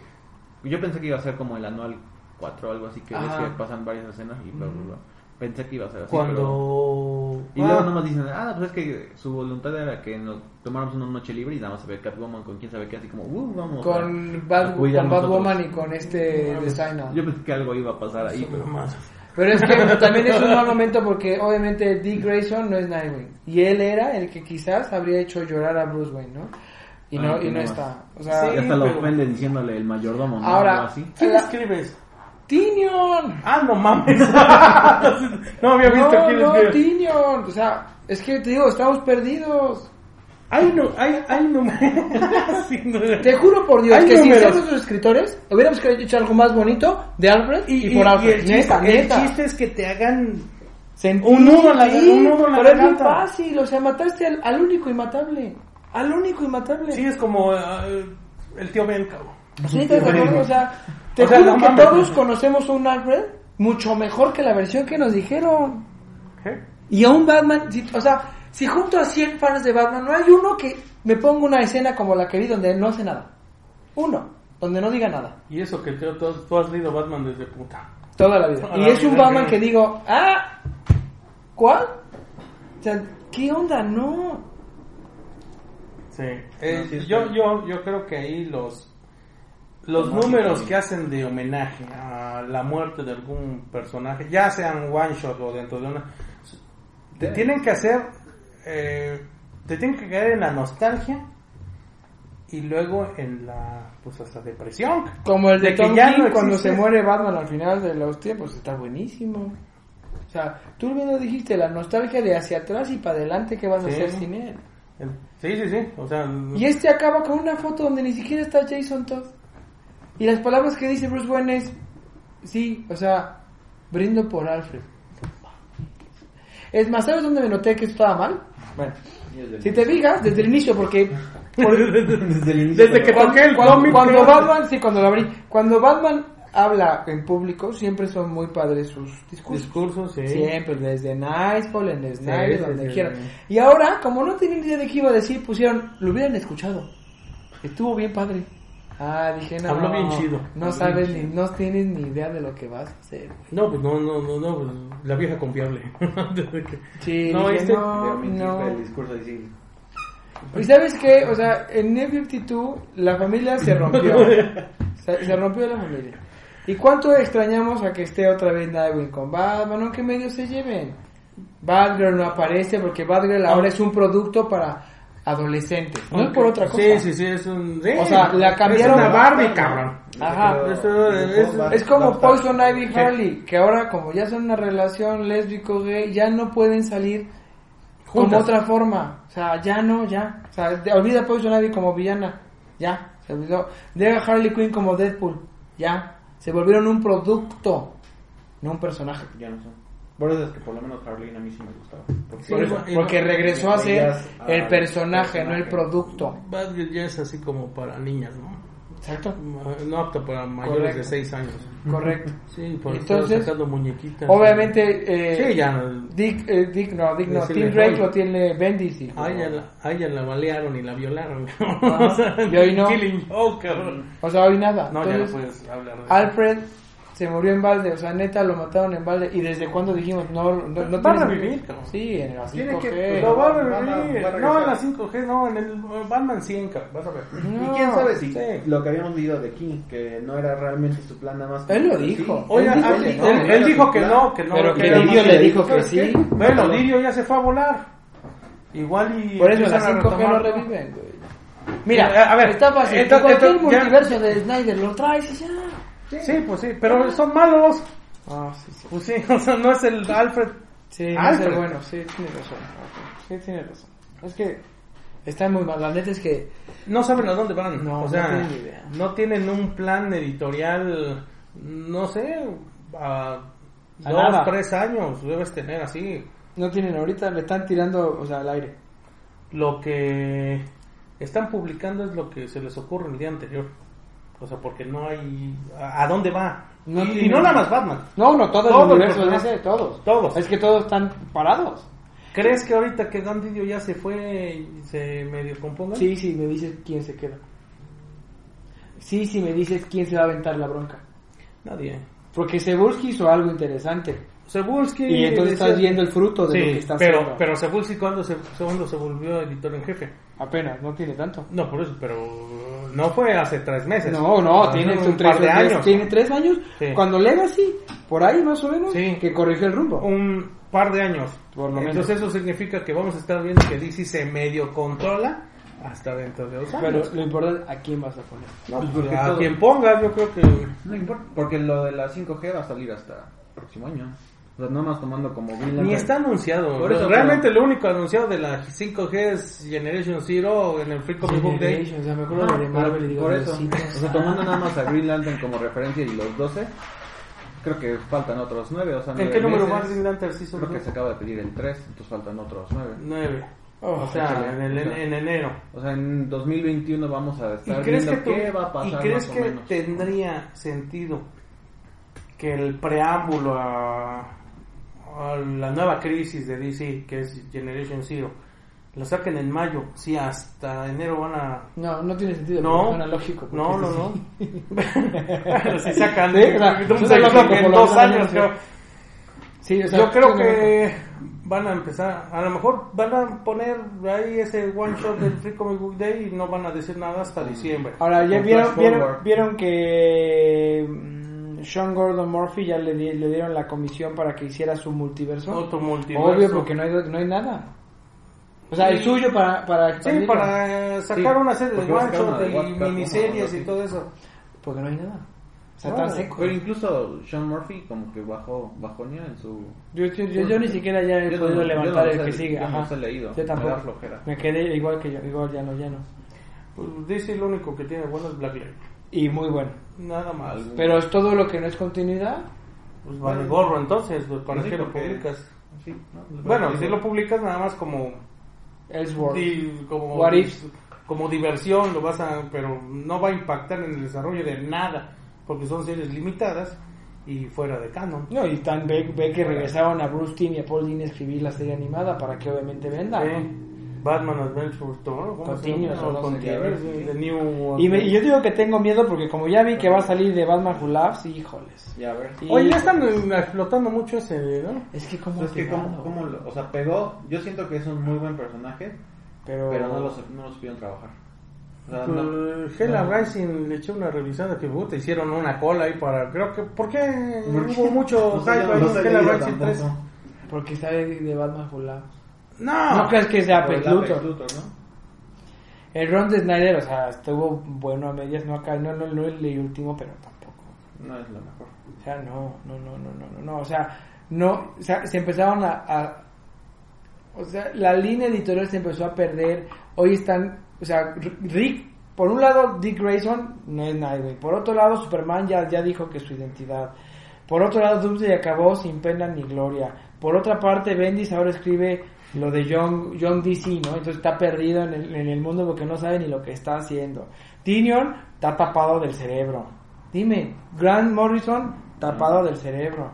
Yo pensé que iba a ser como el anual 4 o algo así, que ves Ajá. que pasan varias escenas y bla, bla, bla. pensé que iba a ser así. Cuando. pero- Y luego Ah, nomás dicen, ah, pues es que su voluntad era que nos tomáramos una noche libre y nada más se ve Catwoman con quién sabe qué, así como, uh, vamos. Con a Bad, cuidar con nosotros". Batwoman y con este designer. Yo pensé que algo iba a pasar ahí, pero más. Pero es que <laughs> también es un mal momento porque obviamente Dick Grayson no es Nightwing. Y él era el que quizás habría hecho llorar a Bruce Wayne, ¿no? Y no, Ah, y no no está. O sea, Sí. y hasta lo pero- ofende diciéndole el mayordomo, ¿no? Ahora- Algo así. ¿Quién La- escribes? Tinion. Ah, no mames. <laughs> no había visto No, quién no. Tinion. O sea, es que te digo, estamos perdidos. Ay, no, ay, ay, no. Sí, no. Te juro por Dios Hay que si números. somos los escritores, hubiéramos hecho algo más bonito de Alfred y, por Alfred. el, chiste, neta, el neta. chiste es que te hagan. Sentir, Un nudo en la- sí, un nudo en la pero es garganta. fácil, o sea, mataste al, al único inmatable. Al único inmatable. Sí, es como eh, el tío Ben, cabrón. Sí, te acuerdas, o sea, te O sea, juro no que mames. todos conocemos un Alfred mucho mejor que la versión que nos dijeron. ¿Qué? Y a un Batman, si- o sea, si junto a 100 fans de Batman no hay uno que me ponga una escena como la que vi donde no hace nada. Uno, donde no diga nada. Y eso que tú, tú- tú has leído Batman desde puta. Toda la vida. Toda Y la es un Batman que digo, ah, ¿cuál? O sea, ¿qué onda? No. Sí. Eh, No, sí, es yo, yo, yo creo que ahí los los números que hacen de homenaje a la muerte de algún personaje, ya sean one shot o dentro de una, te tienen que hacer, eh, te tienen que caer en la nostalgia y luego en la, pues hasta depresión. Como el de, De que ya King no cuando se muere Batman al final de los tiempos, está buenísimo. O sea, tú lo dijiste, la nostalgia de hacia atrás y para adelante, ¿qué vas a hacer sin él? El- Sí, sí, sí, o sea, Y este acaba con una foto donde ni siquiera está Jason Todd. Y las palabras que dice Bruce Wayne es, sí, o sea, brindo por Alfred. Es más, ¿sabes dónde me noté que esto estaba mal? Bueno, si te fijas, desde el inicio, porque... <laughs> por- Desde el inicio. Desde que toqué el cuando- cuando. Batman, sí, cuando lo abrí, cuando Batman habla en público, siempre son muy padres sus discursos. discursos, sí. Siempre, desde Nightfall, en Snyder, sí, donde sí, quieran. Y ahora, como no tienen idea de qué iba a decir, pusieron, lo hubieran escuchado. Estuvo bien padre. Ah, dije, no. Habló bien chido. No sabes ni, no tienes ni idea de lo que vas a hacer. No, pues no, no, no, no, pues, la vieja confiable. <laughs> Sí, No, dije, este- no, no. el discurso y sí. ¿Y sabes qué? O sea, en New 52 la familia se rompió. <laughs> se, se rompió la familia. ¿Y cuánto extrañamos a que esté otra vez Nightwing con Batman? Aunque medio se lleven. Batgirl no aparece porque Batgirl ahora es un producto para adolescentes. No es por otra cosa. Sí, sí, sí, es un... sí. O sea, la cambiaron- Es una Barbie, cabrón. Ajá. Eso es- Es como Poison Ivy Harley, que ahora como ya son una relación lésbico gay, ya no pueden salir como otra forma. O sea, ya no, ya. O sea, de- olvida Poison Ivy como villana. Ya, se olvidó. Deja Harley Quinn como Deadpool. Ya. Se volvieron un producto, no un personaje. Ya no son. Por eso es que por lo menos Harleen a mí sí me gustaba. Porque Sí, Por eso, y- porque regresó a ser el personaje, no el personaje. producto. Batgirl ya es así como para niñas, ¿no? Exacto. No apta para mayores Correcto. de 6 años. Correcto. <laughs> Sí, por Entonces, sacando muñequitas. Obviamente, eh, Sí, ya. Dick, eh, Dick, no, Dick no, Tim Drake lo tiene Bendis y A ella, la, a ella la balearon y la violaron. Ah, <laughs> o sea, y hoy no. Killing Joke, cabrón. O sea, hoy nada. No, ya no Entonces, puedes hablar de eso. Alfred se murió en balde, o sea, neta lo mataron en balde. ¿Y desde cuándo dijimos? No, no, no Va a revivir, cabrón. Sí, en la 5G. Tiene que- Lo va a Va- va- revivir. va a no, en la 5G, no, en el Batman 100, cabrón. Vas a ver. No, y quién sabe si sí. lo que habíamos leído de King, que no era realmente su plan nada más. Él lo Sí. dijo. Oye, Él dijo él, que él- no, él era dijo que no, que no. Pero que más- le dijo que ¿sabes sí. qué? Bueno, Lirio ya se fue a volar. Igual y. Por eso en la empiezan a 5G lo retomar, ¿no? reviven, güey. Mira, Eh, a ver, está fácil. entonces- cualquier entonces, ya- multiverso de Snyder lo traes y ya. Sí, pues sí, pero son malos. Ah, sí, sí. Pues sí, <laughs> o sea, no es el Alfred. Sí, no Alfred. sé, bueno, sí, tiene razón. Sí, tiene razón. Es que está muy mal. La neta es que No saben a dónde van. No, o sea, no tienen idea. no tienen un plan editorial, no sé, a, A dos, nada. tres años debes tener así. no tienen ahorita, le están tirando, o sea, al aire. Lo que están publicando es lo que se les ocurre el día anterior. O sea, porque no hay... ¿A, a dónde va? No y, no nada más Batman. No, no, todo Todos el universo los ese, todos. Todos. Es que todos están parados. ¿Crees que ahorita que Dan Didio ya se fue y se medio componga? Sí, sí, me dices quién se queda. Sí, sí, me dices quién se va a aventar la bronca. Nadie. Porque Sebursky hizo algo interesante. Cebulski. Y entonces decía- estás viendo el fruto de Sí, lo que está pero, haciendo. pero Cebulski cuando se, cuando se volvió editor en jefe. Apenas, no tiene tanto. No, por eso, pero no fue hace tres meses. No, no, tiene un tres, par de tres- años. Tiene tres años. Sí. Cuando Legacy, por ahí más o menos, Sí. que corrigió el rumbo. Un par de años. Por lo Entonces eso significa que vamos a estar viendo que DC se medio controla hasta dentro de dos Pero años. lo importante, ¿a quién vas a poner? No, pues, porque a todo- quien pongas, yo creo que... No importa, porque lo de la 5G va a salir hasta el próximo año. O sea, no más tomando como Green Ni está anunciado. Por eso, Realmente lo único anunciado de la 5G es Generation Zero en el Free Comic Book Day. O sea, me acuerdo Ajá, de Marvel y digo, por eso. O sea, tomando nada más a Green Lantern como referencia y los 12, creo que faltan otros 9. O sea, ¿En qué número más Green Lantern sí son? Creo que se acaba de pedir el 3, entonces faltan otros 9. 9. Oh, o sea, en, el- en- en enero. O sea, en 2021 vamos a ¿Y estar crees que, viendo tú- qué va a pasar ¿y crees más que o menos. tendría sentido que el preámbulo a la nueva crisis de DC, que es Generation Zero, lo saquen en mayo? Si hasta enero van a... No, no tiene sentido. No, porque suena lógico. porque no, no, <laughs> sí. no. Pero si sacan Sí, suena lógico en dos años, sí. creo. Sí, o sea, Yo creo que van a empezar, a lo mejor van a poner ahí ese one shot del Free Comic Book Day y no van a decir nada hasta diciembre. Ahora, ya vieron, vieron, vieron que mm, Sean Gordon Murphy ya le, di- le dieron la comisión para que hiciera su multiverso. Otro multiverso. Obvio, porque no hay, no hay nada. O sea, el suyo para, para Sí, para sacar Sí, una serie de one shot y What- miniseries y todo eso. Porque no hay nada. O sea, No, tan seco. Pero incluso Sean Murphy como que bajó, bajonía en su... Yo, yo, yo- yo ni siquiera ya he Yo no- podido levantar no el que sigue. yo no Ajá. los he leído, Yo me tampoco. da flojera. Me quedé igual que yo, igual ya no, ya no. Pues DC lo único que tiene bueno es Black Label. Y muy bueno. Nada más. Algún- Pero es todo lo que no es continuidad. Pues vale gorro entonces, pues, ¿para Sí, qué lo publicas? Sí, ¿no? Bueno, si lo publicas nada más como Ellsworth. como, What if? como diversión, lo vas a, pero no va a impactar en el desarrollo de nada, porque son series limitadas y fuera de canon. No, y tan ve, ve que regresaron a Bruce Timm y a Paul Dini a escribir la serie animada para que obviamente venda. Sí. Batman Adventure Tomorrow, ¿cómo se llama? Continuous, no sé The New Y, me- y yo digo que tengo miedo porque como ya vi que va a salir de Batman Who Laughs, híjoles. Ya, a ver. Y- Oye, ya están explotando mucho ese, ¿no? Es que como Es que como, como lo- o sea, pegó, yo siento que es un muy buen personaje, pero, pero no los, no los supieron trabajar. O sea, no- Pues, Hella no. Rising le eché una revisada que puta, hicieron una cola ahí para, creo que, ¿por qué ¿Por qué? hubo mucho hype ahí en leído Rising tampoco. 3? porque está de, Batman Who Laughs. No, No crees que sea el Apex Luthor. Luthor, ¿no? El Ron de Snyder, o sea, estuvo bueno a medias, no acá, no, no, no leí último, pero tampoco. No es lo mejor. O sea, no, no, no, no, no, no, no, o sea, no, o sea, se empezaron a, a- o sea, la línea editorial se empezó a perder, hoy están, o sea, Rick, por un lado Dick Grayson no es Nightwing, por otro lado Superman ya, ya dijo que es su identidad, por otro lado Doomsday acabó sin pena ni gloria, por otra parte Bendis ahora escribe lo de Young, Young DC, ¿no? Entonces está perdido en el, en el mundo porque no sabe ni lo que está haciendo. Tinion está tapado del cerebro. Dime, Grant Morrison tapado del cerebro.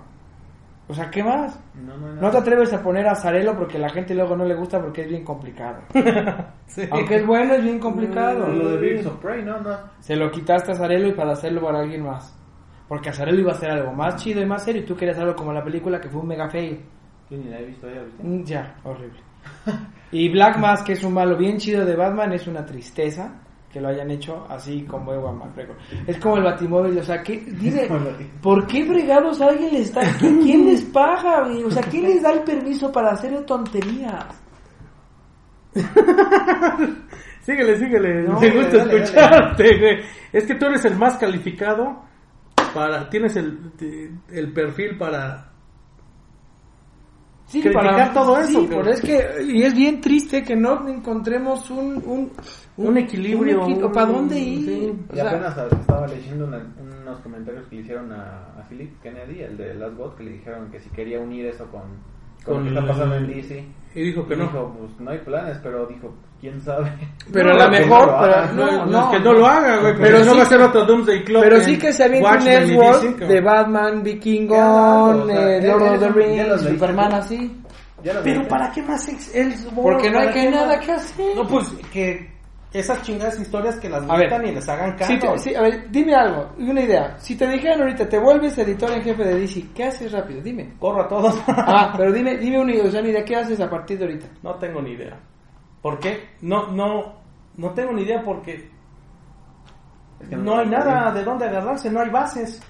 O sea, ¿qué más? No, te atreves a poner a Zarello porque la gente luego no le gusta porque es bien complicado. <laughs> Sí. Aunque es bueno, es bien complicado. Lo de Birds of Prey, no, no. Se lo quitaste a Zarello y para hacerlo para alguien más. Porque a Zarello iba a hacer algo más chido y más serio y tú querías algo como la película que fue un mega fail. Yo ni la he visto, ¿ya viste? Mm, Ya, horrible. <laughs> Y Black Mask, que es un malo bien chido de Batman, es una tristeza que lo hayan hecho así como Ewan McGregor. Es como el Batimóvil, o sea, que dime, <laughs> ¿por qué fregados alguien les está, ¿quién, les paga, güey? O sea, ¿quién les da el permiso para hacer tonterías? <laughs> Síguele, síguele. No, Me güey, gusta dale, escucharte, güey. Es que tú eres el más calificado para. Tienes el, el perfil para. Sí, Criticar todo eso, Sí, pero es que, y es bien triste que no encontremos un, un, Un equilibrio, un equi- un- ¿Para dónde sí. ir? O Y sea, apenas estaba leyendo una- unos comentarios que le hicieron a, a Philip Kennedy, el de Last God, que le dijeron que si quería unir eso con, con, lo que está pasando en DC. Y dijo que Y no. dijo, pues no hay planes, pero dijo, quién sabe. <laughs> pero No, a lo mejor, no lo pero, no, No, no, es que no lo haga, güey. Pero Pero no sí va a que- ser otro Doomsday Club. Pero sí que se avienta un cabrón. de Batman, sea, eh, Lord of the Rings. Superman así. Pero. ¿para qué más Elseworld? Porque no hay ¿Para que nada que hacer. No, pues que esas chingadas historias que las metan y les hagan te- sí, a ver, dime algo, una idea. Si te dijeran ahorita, te vuelves editor en jefe de DC, ¿qué haces rápido? Dime. Corro a todos. Ah, <laughs> pero dime, dime una idea, o sea, una idea, ¿qué haces a partir de ahorita? no tengo ni idea. ¿Por qué? No, no, no tengo ni idea porque Es que no hay nada de dónde agarrarse, no hay bases.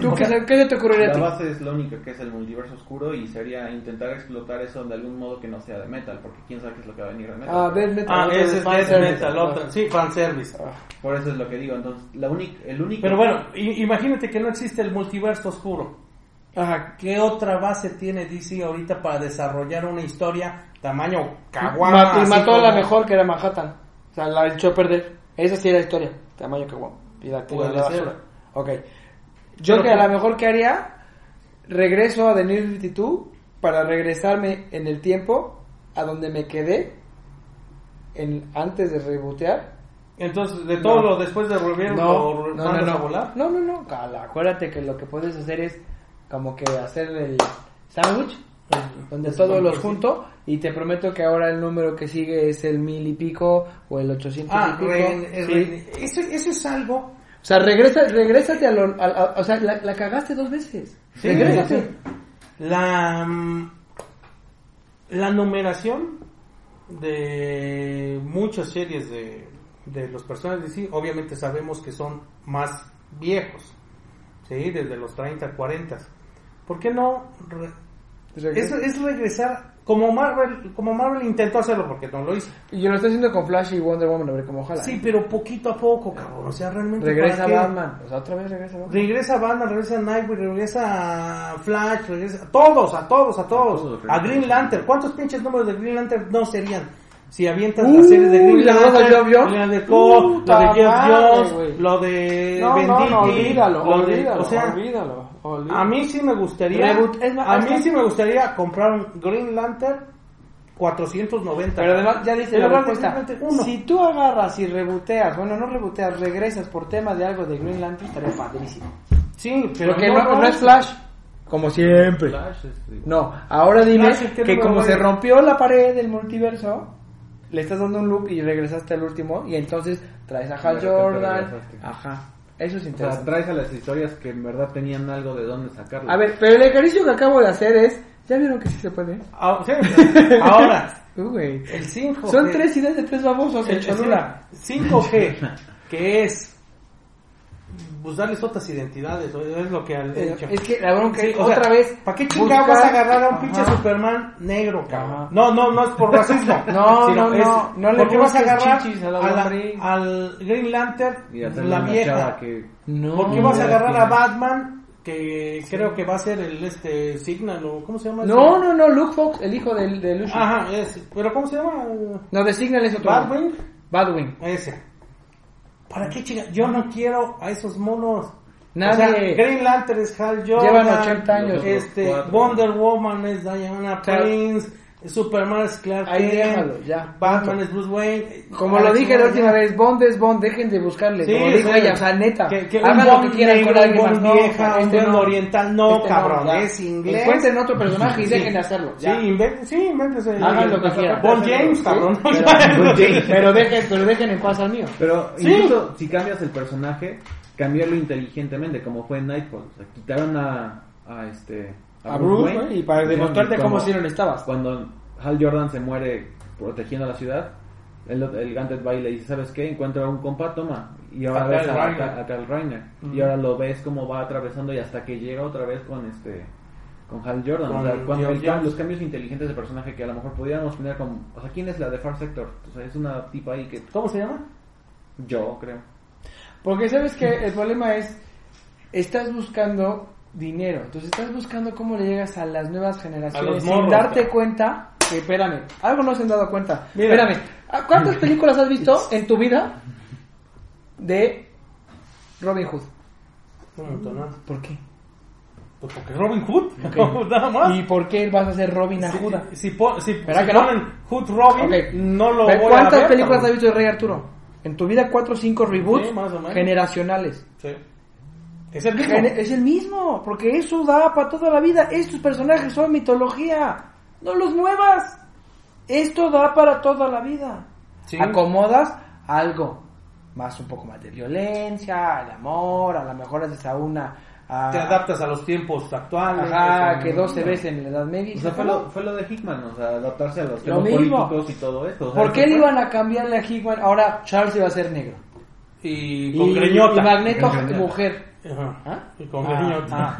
¿Tú O qué, sea, qué te ocurriría a La base es la única que es el multiverso oscuro y sería intentar explotar eso de algún modo que no sea de metal, porque quién sabe qué es lo que va a venir de metal. Ah, Death Metal. Ah, ese de es service. Metal, otra. Sí, fanservice. Ah. Por eso es lo que digo, entonces, la única, el único... Pero bueno, imagínate que no existe el multiverso oscuro. Ajá. ¿Qué otra base tiene DC ahorita para desarrollar una historia tamaño Ma- caguama? y mató a la mejor que era Manhattan. O sea, la echó a perder. Esa sí era historia. Tamaño que guapo. Y la la basura. Ok. Yo Pero que a lo mejor que haría, regreso a The New 52 para regresarme en el tiempo a donde me quedé en, antes de rebotear. Entonces, de todo No. lo después de volver, No, lo no, no, no. a volar. No, no, no. Cala, acuérdate que lo que puedes hacer es como que hacer el sándwich donde Es todos como los que sí. junto y te prometo que ahora el número que sigue es el mil y pico o el ochocientos Ah, y pico. re- Sí. re- eso, eso es algo. O sea, regresa, regrésate a lo, a- a- o sea, la, la cagaste dos veces. Sí, regrésate. sí. La, mm, la numeración de muchas series de, de los personajes de sí, obviamente sabemos que son más viejos, ¿sí? Desde los 30, 40. ¿Por qué no? re-. Es, es regresar, como Marvel, como Marvel intentó hacerlo, porque no lo hizo. Y yo lo estoy haciendo con Flash y Wonder Woman, a ver cómo ojalá. Sí, pero poquito a poco, cabrón. O sea, realmente. Regresa ¿para qué? Batman. O sea, otra vez regresa Batman. Regresa Batman, regresa Nightwing, regresa Flash, regresa a todos, a todos, a todos. todos, A. Green Lantern. ¿Cuántos pinches números de Green Lantern no serían? Si avientas las series de Green ¿la Lantern? Green Lantern Cole, lo de Jeff Jones, lo de No, no, no, olvídalo, lo de- olvídalo, o sea, olvídalo, a mí sí me gustaría, Reboot, es más, a mí sí me gustaría comprar un Green Lantern 490. Pero además, ya dice la respuesta. Si tú agarras y reboteas, bueno, no reboteas, regresas por tema de algo de Green Lantern, estaría padrísimo. Sí, pero Porque no, no es Flash, como siempre. Flash es- sí. No, ahora dime Flash, ¿qué que como se rompió la pared del multiverso, le estás dando un loop y regresaste al último y entonces traes a Hal Jordan. Ajá, eso es O sea, interesante. traes a las historias que en verdad tenían algo de dónde sacarlo. A ver, pero el ejercicio que acabo de hacer es, ¿ya vieron que sí se puede? Ah, sí, <laughs> Ahora, Uh, el 5 Son tres ideas de tres babosos en Cholula. 5G, <laughs> que es pues darles otras identidades, es lo que han Eh, hecho. Es que la bronca Sí, es sea, otra vez. ¿Para qué chingado buscar- vas a agarrar a un pinche. Superman negro, cabrón? Ajá. No, no, no es por racismo. <laughs> No, sino no, es no, no le porque vas a agarrar a la a la- lombriz. al Green Lantern, la vieja. que No. ¿Por qué vas a no, agarrar no. a Batman? Que creo que va a ser el este Signal o ¿cómo se llama? No, no, no, Luke Fox, el hijo de, de Lucius. Ajá, es, pero ¿cómo se llama? No, de Signal es otro. Batwing. Batwing. Ese. ¿Para qué chinga? Yo no quiero a esos monos. Nadie. O sea, Green Lantern es Hal Jordan. Llevan 80 años. Este. Wonder Woman es Diana Claro. Prince. Superman es Clark Ahí Kent, déjalo, ya, Batman es Bruce Wayne. Como lo dije la última vez, Bond es Bond, dejen de buscarle. Sí, como dijo ella, o sea, neta. Que, que hagan un lo Bond que quieran negro, con alguien un más. Bond No, vieja, un este Bond no. oriental. No, Este cabrón, ya. es inglés. Encuentren otro personaje y Sí. dejen de hacerlo. ya. Sí, inventen, sí, invéntese. Hagan lo que quieran. Bon James, cabrón. Pero, <laughs> pero dejen, pero dejen en paz al mío. Pero incluso si cambias el personaje, cambiarlo inteligentemente, como fue en Nightfall. O sea, quitaron a, a este A Bruce, Wayne, y para demostrarte cómo como- si no lo estabas. Cuando Hal Jordan se muere protegiendo a la ciudad, el, el Gauntlet va y le dice, ¿sabes qué? Encuentra a un compa, toma. Y ahora A ves a, Reiner. a- a Kyle Reiner. Y ahora lo ves como va atravesando y hasta que llega otra vez con este con Hal Jordan. Con o sea, cuando el cam- los cambios inteligentes de personaje que a lo mejor podríamos tener como... O sea, ¿quién es la de Far Sector? O sea, es una tipa ahí que... ¿Cómo se llama? Yo creo. Porque sabes que el problema es, estás buscando dinero, entonces estás buscando cómo le llegas a las nuevas generaciones sin morros, darte cuenta que, espérame, algo no se han dado cuenta. Mira. Espérame, ¿a ¿cuántas <laughs> películas has visto en tu vida de Robin Hood? Un montón, ¿no? ¿Por qué? Pues porque Robin Hood, <laughs> nada más. ¿Y por qué vas a ser Robin a Juda? Si, si, pon- si, ¿Verdad si que no? ponen Hood Robin, no lo voy ¿Cuántas a ver. películas has visto de Rey Arturo? En tu vida cuatro o cinco reboots Sí, más o menos. generacionales. Sí. Es el mismo. Es el mismo, porque eso da para toda la vida. Estos personajes son mitología. No los muevas. Esto da para toda la vida. Sí. Acomodas algo más, un poco más de violencia, el amor, a lo mejor haces a una... a- Te adaptas a los tiempos actuales. Ajá, que 12 veces en la Edad Media. y O sea, se fue lo, fue lo de Hickman, o sea, adaptarse a los Lo temas mismo. políticos y todo esto. o sea, ¿Por qué eso le iban a cambiarle a Hickman? Ahora Charles iba a ser negro. Y con greñota. y Magneto mujer. Ajá. ¿Ah? Y con Ah, ah,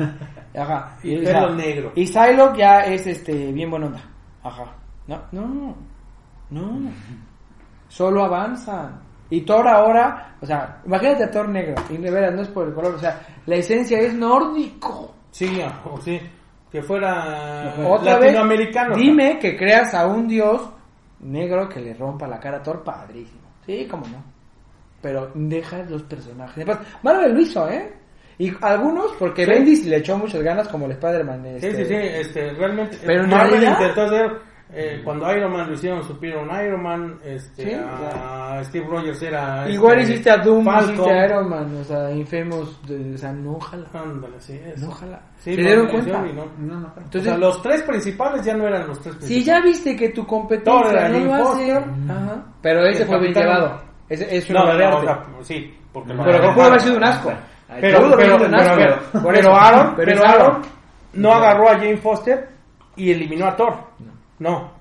<laughs> Ajá. Y o pelo sea, negro. Y Psylocke ya es este bien buena onda. Ajá. No, no. No. Solo avanzan. Y Thor ahora, o sea, imagínate a Thor negro. Y de veras, no es por el color, o sea, la esencia es nórdico. Sí, ah, o sí. Que fuera Otra vez, latinoamericano. dime que creas a un dios negro que le rompa la cara a Thor, padrísimo. Sí, cómo no. Pero deja los personajes. Marvel lo hizo, ¿eh? Y algunos, porque Sí. Bendis le echó muchas ganas como el Spider-Man. Sí, este, sí, sí, este, realmente. Pero Marvel realidad- intentó hacer. eh, cuando Iron Man lo hicieron, supieron Iron Man. Este, Sí, a Steve Rogers era. Igual este, hiciste a Doom, Falcon. hiciste a Iron Man, o sea, Infamous, de- o sea, no jala. Ándale, sí, eso. No jala. Sí, ¿Se dieron no, cuenta? sí, no. No, no, Entonces, o sea, los tres principales ya no eran los tres si principales. ya viste que tu competencia era no lo hace, ajá. pero ese fue bien llevado. Es No, una no, arte. o sea, sí, porque Pero pudo haber sido un asco. Pero, pero, pero, pero. Aaron, Pero Aaron. No agarró a Jane Foster y eliminó a Thor. No.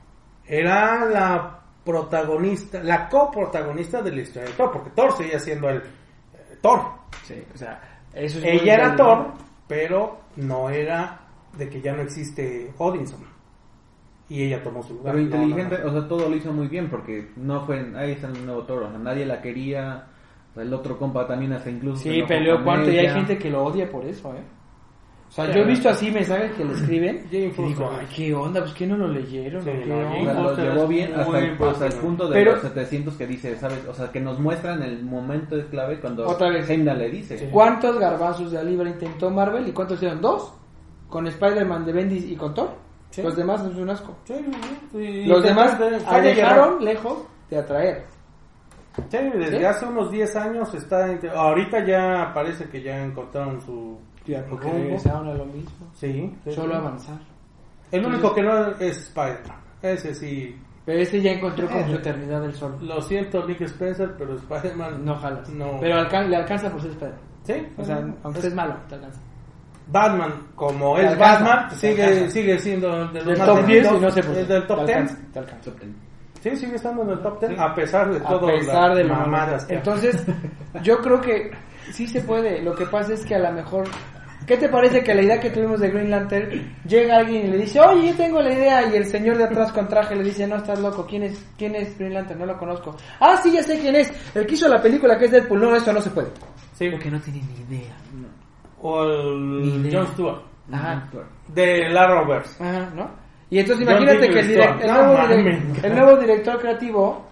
Era la protagonista, la coprotagonista de la historia de Thor, porque Thor seguía siendo el eh, Thor. Sí, o sea, eso es muy Ella era. Thor, pero no era de que ya no existe Odinson. Y ella tomó su lugar. Pero No, no, inteligente, no. o sea, todo lo hizo muy bien porque no fue, ahí está el nuevo toro, o sea, nadie la quería, el otro compa también hasta incluso... Sí, peleó cuánto y hay gente que lo odia por eso, ¿eh? O sea, Sí, yo he visto así mensajes que le <clears throat> escriben y digo, ay, qué onda, pues que no lo leyeron, Sí, ¿O qué no, onda? lo llevó es bien hasta el, hasta el punto de Pero- los 700 que dice, ¿sabes? O sea, que nos muestran el momento de clave cuando Otra vez. Heimdall le dice. Sí. ¿Cuántos garbanzos de la libra intentó Marvel y cuántos hicieron? ¿Dos? Con Spider-Man de Bendis y con Thor. Sí. Los demás es un asco. Sí, sí, y Los demás alejaron lejos de atraer. Sí, desde ¿Sí? hace unos 10 años está. Ahorita ya parece que ya encontraron su. Ya, porque rumbo. regresaron a lo mismo. Sí, sí, Solo sí. avanzar. El único que no es Spider-Man. Ese sí. Pero ese ya encontró como su eternidad del sol. Lo siento, Nick Spencer, pero Spider-Man. No jalas. No. Pero alcan- le alcanza por ser Spider-Man. Sí, O sea, aunque es- estés malo, te alcanza. Batman, como Te es alcanza, Batman, te sigue, sigue siendo de los Del más top 10 vendidos, y no sé por qué. Es del top Te 10. alcanza, te alcanza. Sí, sigue estando en el top 10, a pesar de A todo pesar las de mamadas que Entonces, yo creo que sí se puede. Lo que pasa es que a lo mejor. ¿Qué te parece que la idea que tuvimos de Green Lantern llega alguien y le dice, oye, yo tengo la idea? Y el señor de atrás con traje le dice, no, estás loco. ¿Quién es, quién es Green Lantern? No lo conozco. Ah, sí, ya sé quién es. El que hizo la película que es Deadpool. No, eso no se puede. Sí. Porque no tiene ni idea. O Ni el idea. Jon Stewart, Ajá. de la Roberts. Ajá, ¿no? Y entonces imagínate que el, direct- el nuevo, mames. direct- el nuevo director creativo,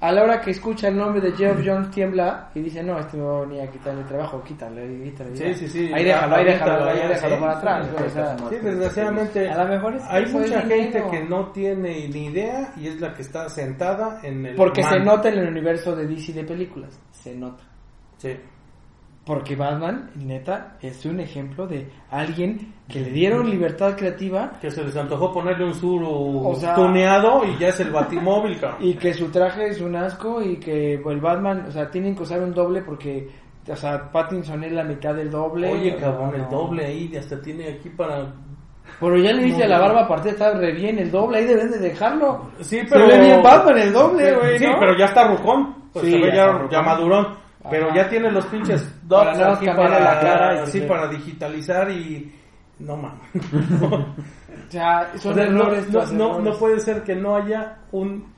a la hora que escucha el nombre de Jeff Jones, tiembla y dice, no, este me va a venir a quitar el trabajo, quítale, quítale. Sí, ya". sí, sí. Ahí déjalo, ahí déjalo, ahí déjalo para atrás. Sí, Sí, desgraciadamente A lo mejor es hay mucha gente que no tiene ni idea y es la que está sentada en el Porque se nota en el universo de DC de películas, se nota. Sí. Porque Batman, neta, es un ejemplo de alguien que le dieron libertad creativa Que se les antojó ponerle un suru O sea- tuneado y ya es el batimóvil, cabrón. Y que su traje es un asco y que el Batman, o sea, tienen que usar un doble porque, o sea, Pattinson es la mitad del doble. Oye, cabrón, el doble ahí hasta tiene aquí para... Pero ya le dice No, a la barba aparte está re bien el doble, ahí deben de dejarlo. Sí, Se pero... ve bien Batman el doble, güey, Sí, ¿no? pero ya está rucón. Pues Sí, se ve ya madurón. Pero Ajá. ya tiene los pinches Para dots aquí cambiarle para, la cara y sí, para digitalizar y... No mames. <laughs> O sea, son O sea, no, errores no, no, no puede ser que no haya un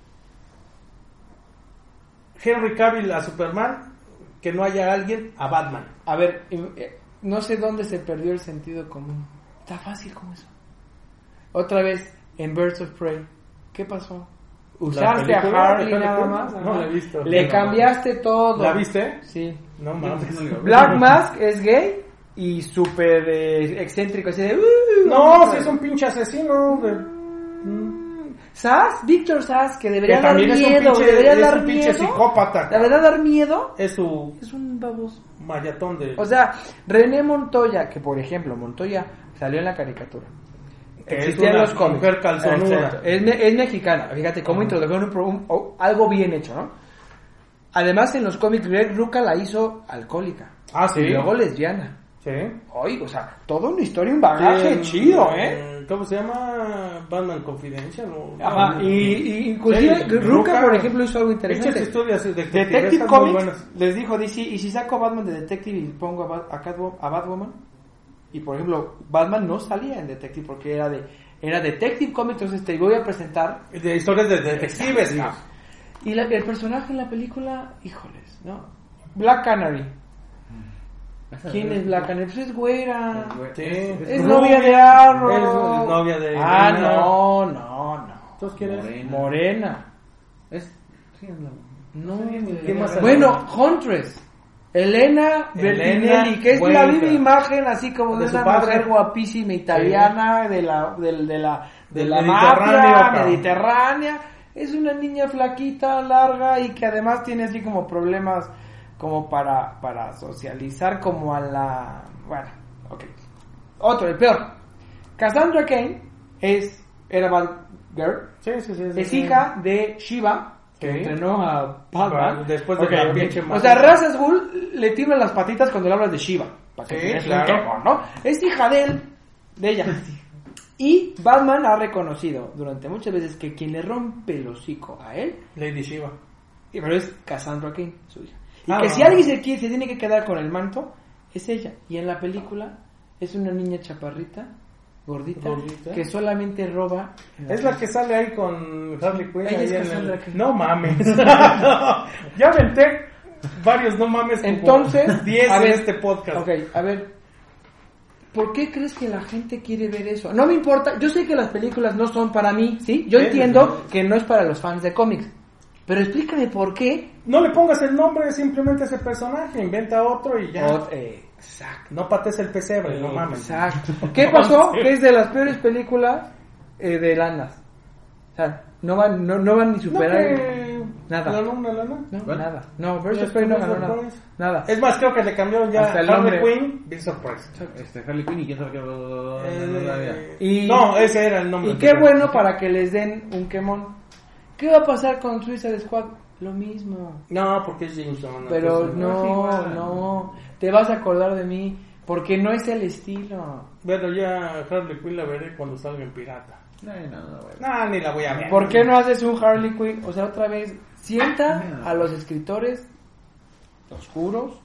Henry Cavill a Superman, que no haya alguien a Batman. A ver, eh, no sé dónde se perdió el sentido común. Está fácil como eso. Otra vez, en Birds of Prey, ¿qué pasó? Usaste a Harley nada más. No la he visto. Le No. cambiaste todo. ¿La viste? Sí. No mames. Black Mask es gay y súper eh, excéntrico, así de... "Uh, No, si es un pinche asesino. de- Sass, Víctor Sass, que Que debería dar también es un miedo, pinche, debería es dar un pinche miedo. psicópata. La verdad, dar miedo Es su es un baboso. mayatón de... O sea, René Montoya, que por ejemplo, Montoya salió en la caricatura. Es Existían una los cómics. mujer calzonuda. Es, es mexicana. Fíjate cómo introdujeron un, un- o- algo bien hecho, ¿no? Además, en los cómics, Greg Rucka la hizo alcohólica. Ah, sí. Y luego lesbiana. Sí. Oye, o sea, toda una historia, un bagaje Sí, chido, ¿eh? ¿Cómo se llama? Batman Confidential. ¿no? Ajá, y, y inclusive Sí, Rucka- por ejemplo, hizo algo Hechas interesante. historias de Detective muy Comics les dijo DC, y si saco a Batman de Detective y pongo a, Bat- a, Catwo- a Batwoman, y por ejemplo, Batman no salía en Detective porque era de era Detective Comics, entonces te voy a presentar. De historias de detectives. Y la- el personaje en la película, híjoles, ¿no? Black Canary. ¿Quién es Black Canary? Pues es güera. Sí. Es novia de Arrow. Es novia de. Ah, de- no, no, no. ¿Entonces quién es? Morena. Morena. Es... sí, es la- No, ¿Quién más bueno, Huntress. Elena Bertinelli, que es la viva imagen así como de, De una padre. mujer guapísima italiana de la del- de, la de la mafia mediterránea. Es una niña flaquita, larga y que además tiene así como problemas como para para socializar como a la bueno, ok. Otro, el peor. Cassandra Kane es era Batgirl, Sí, sí, sí. sí, es hija de Shiva, que entrenó a Batman. Ah, después de Ok, la pinche O madre. sea, al Ghul le tiemblan las patitas cuando le hablas de Shiva. Para que Sí, claro. quemo, ¿no? Es hija de él, de ella. <laughs> Y Batman ha reconocido durante muchas veces que quien le rompe el hocico a él, Lady Shiva. y pero es Cassandra Kane, su hija. Y Ah, que no, si alguien se, quiere, se tiene que quedar con el manto, es ella. Y en la película es una niña chaparrita, gordita, Gordita. que solamente roba. Es la que sale ahí con Harley Quinn. Ahí en el-. No mames. <laughs> No, Ya aventé varios no mames. Entonces, 10 a en ver, este podcast. Ok, a ver. ¿Por qué crees que la gente quiere ver eso? No me importa, yo sé que las películas no son para mí, ¿sí? Yo entiendo que no es para los fans de cómics. Pero explícame por qué. No le pongas el nombre simplemente a ese personaje. Inventa otro y ya. Ot- eh, exacto. No pates el pesebre, no mames. Exacto. <laughs> ¿Qué pasó? Que es de las peores películas eh, de lanas. O sea, no van, no, no van ni No, superar. que Nada. ganó una lana. No, ¿Cuál? nada. No, Birds of Prey no ganó nada. Es más, creo que le cambiaron ya Hasta el Harley nombre. Quinn, Big Surprise. Este, Harley Quinn y quién sabe qué... Eh, Y- no, ese era el nombre. Y qué bueno para que les den un quemón. ¿Qué va a pasar con Suicide Squad? Lo mismo. No, porque es James Gunn. Pero entonces, no, igual. no. Te vas a acordar de mí. Porque no es el estilo. Bueno, ya Harley Quinn la veré cuando salga en pirata. No, no, no. No, ni la voy a ver. ¿Por qué no haces un Harley Quinn? O sea, otra vez, sienta a los escritores oscuros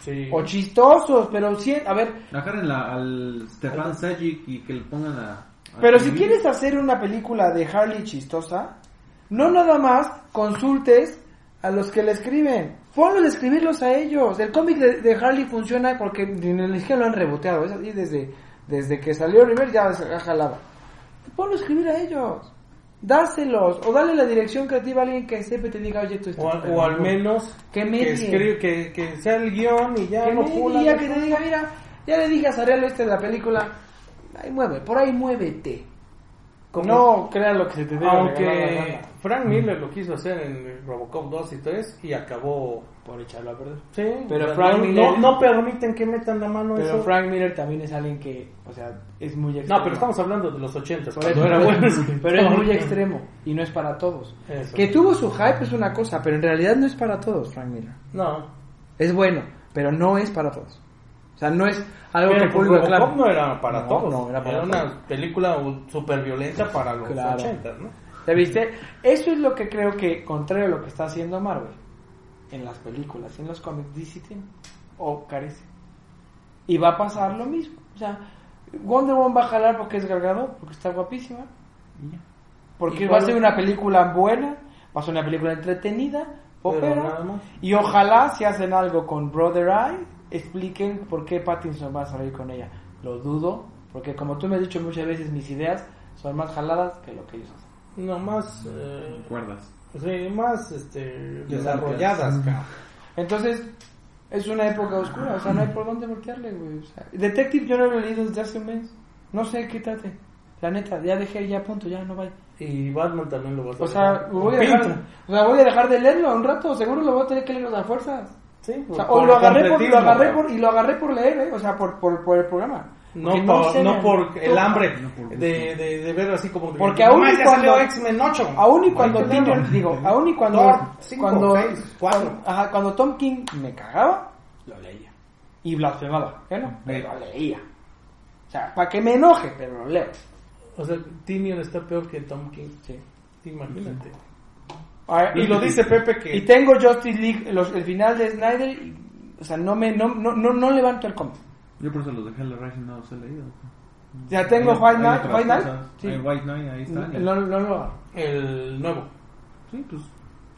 Sí. o chistosos, pero sí, a ver, Agarren la- al Stefan Sajic y que le pongan a... a pero si quieres hacer una película de Harley chistosa, no nada más consultes a los que le escriben. Ponlos a escribirlos a ellos. El cómic de, de Harley funciona porque ni ni siquiera lo han reboteado. Es así desde, desde que salió River ya se ha jalado. Ponlo a escribir a ellos. Dáselos. O dale la dirección creativa a alguien que sepa y te diga, oye, tú estás O, al- o al menos Que que, escribe- que, que sea el guion y ya que no me pula. diga, que te diga, mira, ya le dije a Sarelo este de la película, ahí mueve, por ahí muévete. Como- no crean lo que se te diga. Aunque Frank Miller lo quiso hacer en Robocop 2 y 3 y acabó. por echarlo a perder. Sí, Pero no, Frank no, Miller- no permiten que metan la mano Pero eso. Frank Miller también es alguien que, o sea, es muy extremo. No, pero estamos hablando de los 80 Por eso, cuando era bueno. pero es muy <laughs> extremo y no es para todos. Eso. Que tuvo su hype es una cosa, pero en realidad no es para todos, Frank Miller. No. Es bueno, pero no es para todos. O sea, no es algo que Pero el público Robocop aclama. no era para No, todos. no, era para una todos. película súper violenta para los Claro. 80, ¿no? ¿Ya viste? Eso es lo que creo que, contrario a lo que está haciendo Marvel, en las películas, en los cómics, DC tiene, o carece. Y va a pasar lo mismo. O sea, Wonder Woman va a jalar porque es Gargado, porque está guapísima. Porque ¿Y va a ser una película buena, va a ser una película entretenida, ópera. Y ojalá si hacen algo con Brother Eye, expliquen por qué Pattinson va a salir con ella. Lo dudo, porque como tú me has dicho muchas veces, mis ideas son más jaladas que lo que ellos hacen. No, más. eh, Cuerdas. sí, más este, desarrolladas, cabrón. Entonces, es una época oscura, o sea, no hay por dónde voltearle, güey. O sea, Detective yo no lo he leído desde hace un mes. No sé qué trate. La neta, ya dejé, ya punto, ya no vaya. Y Batman también lo va a. O sea, voy a dejar, o sea, voy a dejar de leerlo un rato, seguro lo voy a tener que leer a fuerzas. Sí, O, sea, por o lo agarré por, lo agarré por, y lo agarré por leer, ¿eh? o sea, por, por, por el programa. No, Porque por, no por el hambre No de, de, de ver así como... de- Porque aún "Nomás y cuando- X-Men 8. Aún y cuando digo, aún y cuando, Thor, cinco, cuando, seis, cuatro. cuando- ajá, cuando Tom King me cagaba, lo leía. Y blasfemaba, ¿eh, no? Pero lo leía. O sea, para que me enoje, pero lo leo. O sea, Tinion está peor que Tom King. Sí. Imagínate. Y lo dice Pepe que... Y tengo Justice League, los- el final de Snyder, y, o sea, no me, no, no, no, no levanto el cómic. Yo por eso los dejé el Rising no los he leído. O sea, tengo Hay- White Knight, White Knight, sí. Hay White Knight, ahí está. No, no, no, no. El nuevo. Sí, pues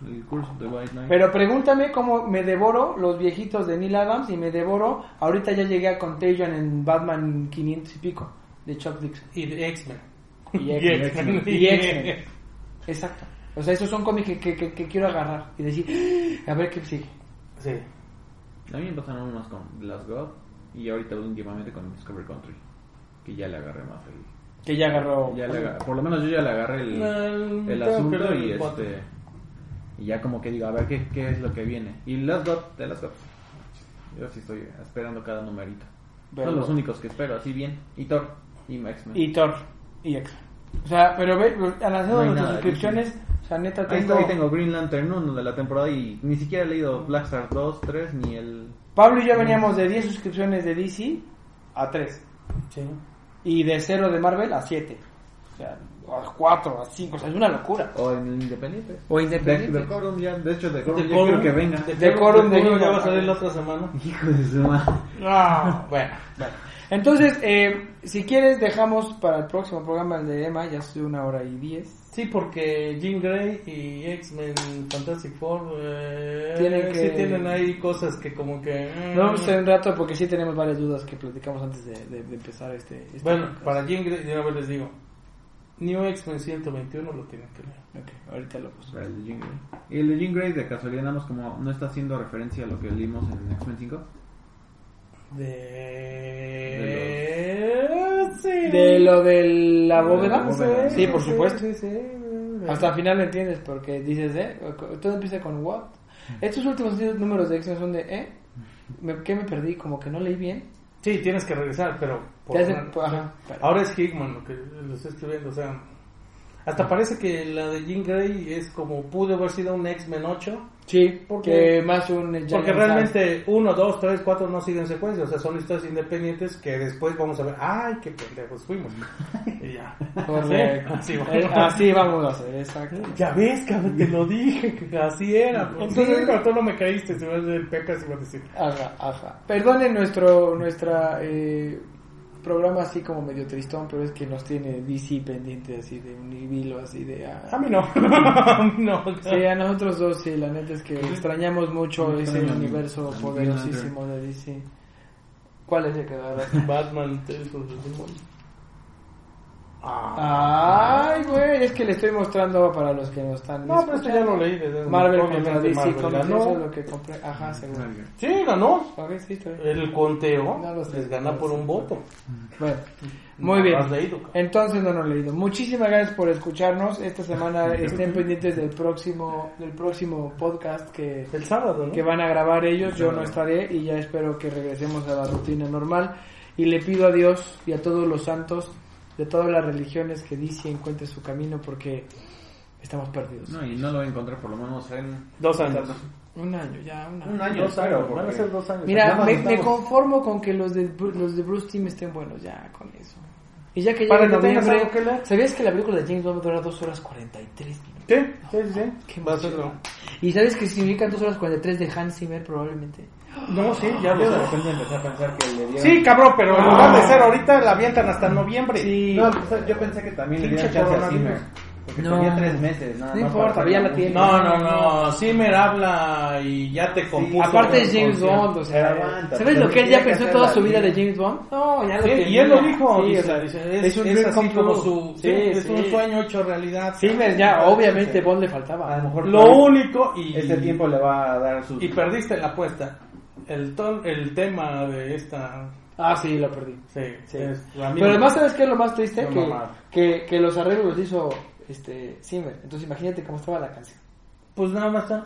el curso de White Knight. Pero pregúntame cómo me devoro los viejitos de Neil Adams y me devoro, ahorita ya llegué a Contagion en Batman 500 y pico, de Chuck Dixon. Y de X-Men. Y <laughs> X-Men. <laughs> Y X-Men. Exacto. O sea, esos son cómics que, que, que- que quiero agarrar y decir, "Ah, a ver qué sigue. Sí. A mí me pasaron unos con Last God y ahorita últimamente con Discovery Country. Que ya le agarré más el. Que ya agarró. Ya le agarré- por lo menos yo ya le agarré el, El- el asunto y el este. Y ya como que digo, a ver qué, qué es lo que viene. Y Last God, de Last God. Yo sí estoy esperando cada numerito. Pero- Son los únicos que espero, así bien. Y Thor y X-Men. Y Thor y X. O sea, pero ve, No hay nuestras nada, suscripciones. O sea, neta, Ahí tengo. estoy, tengo Green Lantern 1 de la temporada y ni siquiera he leído Black Star 2, 3 ni el... Pablo y yo veníamos de 10 suscripciones de DC a 3. Sí. Y de 0 de Marvel a 7. O sea, a 4, a 5. O sea, es una locura. O en Independiente. O Independiente. De, de Corum ya, de hecho de Corum De ya Corum. quiero que venga. De, De Corum, de ya Corum. va a salir la otra semana. Hijo de su madre. No, bueno, bueno. Entonces, eh, si quieres, dejamos para el próximo programa el de Emma. Ya estoy una hora y 10. Sí, porque Jean Grey y X-Men Fantastic Four eh, Tienen que- sí tienen ahí cosas que como que... eh, No vamos a hacer un rato porque sí tenemos varias dudas que platicamos antes de, de- de empezar este. este Bueno, podcast. para Jean Grey, de una vez les digo, New X-Men 121 lo tienen que leer. Ok, ahorita lo puse. Para el de Jean Grey. Y el de Jean Grey de casualidad nada más como no está haciendo referencia a lo que leímos en X-Men 5. De... Sí. De lo de la bóveda. la bóveda. Sí, por supuesto. Sí. Hasta el final lo entiendes porque dices, ¿eh? Todo empieza con what. Estos últimos números de X-Men son de, ¿eh? Me- ¿Qué me perdí? Como que no leí bien. Sí, tienes que regresar, pero... por Te hace- una- ajá, pero- Ahora es Hickman lo que lo estoy escribiendo, o sea... Hasta parece que la de Jean Grey es como pudo haber sido un X-Men 8, Sí, Porque- porque más un porque realmente 1, 2, 3, 4 no siguen secuencia, o sea, son historias independientes que después vamos a ver, ¡ay, qué pendejos fuimos! <laughs> y ya. Correcto. <laughs> Así, Eh, vamos. Así vamos a hacer, exacto. Ya ves, cabrón, te lo dije, que así era. Entonces- tú no me caíste, se va a hacer el Pepe así va a decir. Ajá, ajá. Perdonen nuestro nuestra eh, programa así como medio tristón, pero es que nos tiene DC pendiente así de un hilo así de... ah. A mí no, <laughs> a mí no. Sí, a nosotros dos sí, la neta es que extrañamos mucho ese universo poderosísimo de DC. ¿Cuál es el que va <laughs> Batman, Tales of the Demon. Ay, güey, es que le estoy mostrando para los que no están No, pero esto ya lo leí. desde- Marvel contra DC ganó. eso es lo que compré. Ajá, seguro. Sí, ganó. Sí. El conteo No lo sé. les gana por un voto. Bueno, muy No bien. has leído. Entonces no lo he leído. Muchísimas gracias por escucharnos. Esta semana <laughs> estén pendientes del próximo del próximo podcast que, El sábado, ¿no? que van a grabar ellos. Yo no estaré y ya espero que regresemos a la rutina normal. Y le pido a Dios y a todos los santos de todas las religiones que DC encuentre su camino porque estamos perdidos. No, y no lo voy a encontrar por lo menos en... Dos años. Un año, ya, un año. Un año, Dos años. Van a ser dos años. Mira, me, me conformo con que los de, los de Bruce Team estén buenos, ya con eso. Y ya que Para llegue noviembre, algo que leer. ¿sabías que la película de James Bond dura 2 horas 43 minutos? Sí, sí, sí. Qué Va a serlo. ¿Y sabes que significan 2 horas 43 de Hans Zimmer probablemente? No, sí, ya de lo sé. repente empecé a pensar que le dieron... Sí, cabrón, pero en lugar de ser ahorita la avientan hasta noviembre. Sí. No, yo pensé que también le dieron chance a. Zimmer. Porque No. tenía tres meses, nada No más importa, para ya la tiene. No, no, no. Zimmer habla y ya te compuso. Aparte es James. Bond, o sea, Pero aguanta, ¿sabes lo que él ya pensó hacer toda su vida de. James Bond? No, ya lo Sí, tenía. y él lo dijo. Sí, dice, o sea, dice, es, es un es así como su. Sí, Sí, es sí. un sueño hecho realidad. Zimmer ya, obviamente Bond le faltaba. A lo mejor Lo único y. este tiempo le va a dar sus... Y perdiste en la apuesta. El, ton, el tema de esta. Ah, sí, lo perdí. Sí, Sí. es- Pero me- además, ¿sabes qué es lo más triste? No, Que, que, que los arreglos los hizo este, Zimmer. Entonces imagínate cómo estaba la canción. Pues nada más está.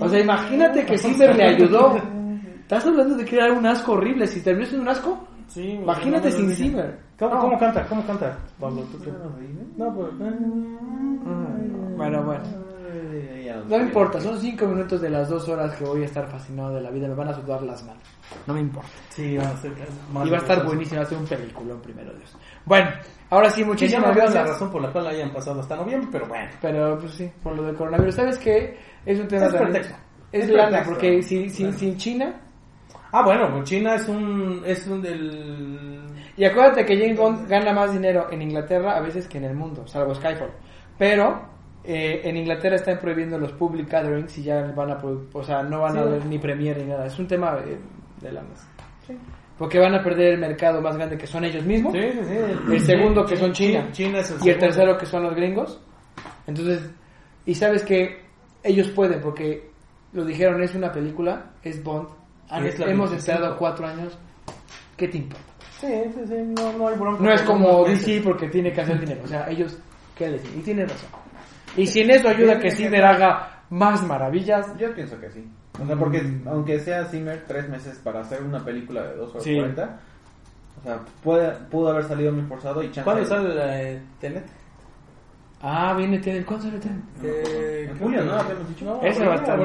O sea, imagínate que Zimmer le ayudó. Estás hablando de crear un asco horrible. Si terminó siendo un asco, Sí, Imagínate no, sin Zimmer. ¿Cómo, No. cómo canta? ¿Cómo canta, Pablo? ¿Tú qué? No, pero... Mm, Bueno, bueno. No me importa, son cinco minutos de las dos horas que voy a estar fascinado de la vida. Me van a sudar las manos. No me importa. Sí, va a ser Y va a estar buenísimo, va a ser un peliculón, primero Dios. Bueno, ahora sí, ya no muchísimas veo la gracias. razón por la cual hayan pasado hasta noviembre, pero bueno. Pero pues sí, por lo del coronavirus. ¿Sabes qué? Es un tema Es pretexto. Es Es lana, pretexto. porque si, si, sin China. Ah, bueno, China es un... Es un del... Y acuérdate que James Bond gana más dinero en Inglaterra a veces que en el mundo, salvo Skyfall. Pero eh, en Inglaterra están prohibiendo los public gatherings y ya van a, pro- o sea, no van a haber ni premier ni nada. Es un tema eh, de la Porque van a perder el mercado más grande que son ellos mismos. Sí, sí, sí. El segundo que son China. China es el y el tercero que son los gringos. Entonces, y sabes que ellos pueden porque lo dijeron, es una película, es Bond. Ah, es hemos 25. esperado cuatro años. ¿Qué te importa? Sí, sí, sí, no, no hay bronca. No es como. DC porque tiene que hacer dinero. O sea, ellos, ¿qué les Y tienen razón. Y si en eso ayuda que Zimmer haga más maravillas, Yo pienso que sí. O sea, porque aunque sea Zimmer tres meses para hacer una película de 2 horas Sí. 40, o sea, puede, pudo haber salido muy forzado y chance. ¿Cuándo sale la eh, Tenet? Ah, viene Tenet. ¿Cuándo sale Tenet? Eh, En julio, ¿no? Habíamos dicho. No, Ese va a estar.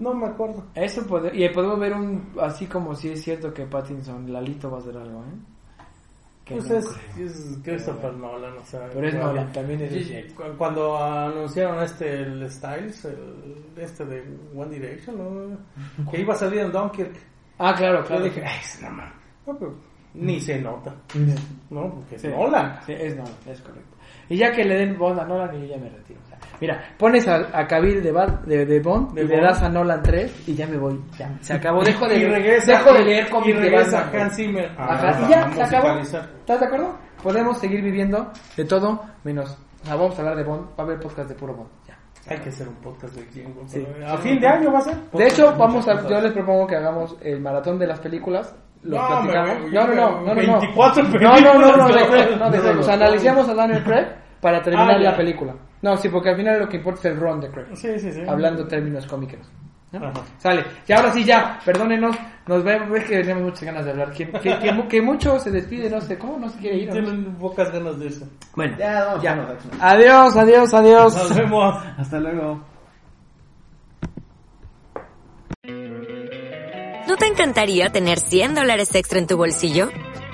No me acuerdo. Eso puede, y podemos ver un, así como si es cierto que Pattinson, Lalito va a hacer algo, ¿eh? Pues no es, es Christopher Nolan, o sea. Pero es. Nolan, también es Y- Cuando anunciaron este, el Styles, el, este de One Direction, ¿no? <laughs> que iba a salir en Dunkirk, Ah, claro, yo claro. dije, ay, no mames. No, pero ni se nota, ¿no? Porque es Sí. Nolan. Sí, es Nolan, es correcto. Y ya que le den Bond a Nolan, y yo ya me retiro. Mira, pones a, a Cavill de, de, de Bond De y le Bond. das a Nolan 3 y ya me voy. Ya, se acabó. Dejo de, y regresa, dejo de y- leer y cómics de regresa Batman. Hans Zimmer. Ajá, Ah, y ya, se acabó. ¿Estás de acuerdo? Podemos seguir viviendo de todo menos. O sea, vamos a hablar de Bond. Va a haber podcast de puro Bond. Ya. Hay que hacer un podcast de James Bond. Sí. A fin de año va a ser. De hecho, vamos a, yo les propongo que hagamos el maratón de las películas. Lo No, platicamos. me- No, no, no, no, no, no. 24 No, no, no, no, de películas. No, de Craig. O sea, analicemos a Daniel Craig para terminar Ah, la película. No, sí, porque al final lo que importa es el run de Craig. Sí, sí, sí. Hablando términos cómicos. Sale. Y ahora sí, ya, perdónenos. Nos vemos, ves que tenemos muchas ganas de hablar. Que, que, que, mu- que mucho se despide, no sé cómo, no se quiere ir. Tienen pocas ganas de eso. Bueno, Ya, vamos, ya. vamos. Adiós, adiós, adiós. Nos vemos. Hasta luego. ¿No te encantaría tener 100 dólares extra en tu bolsillo?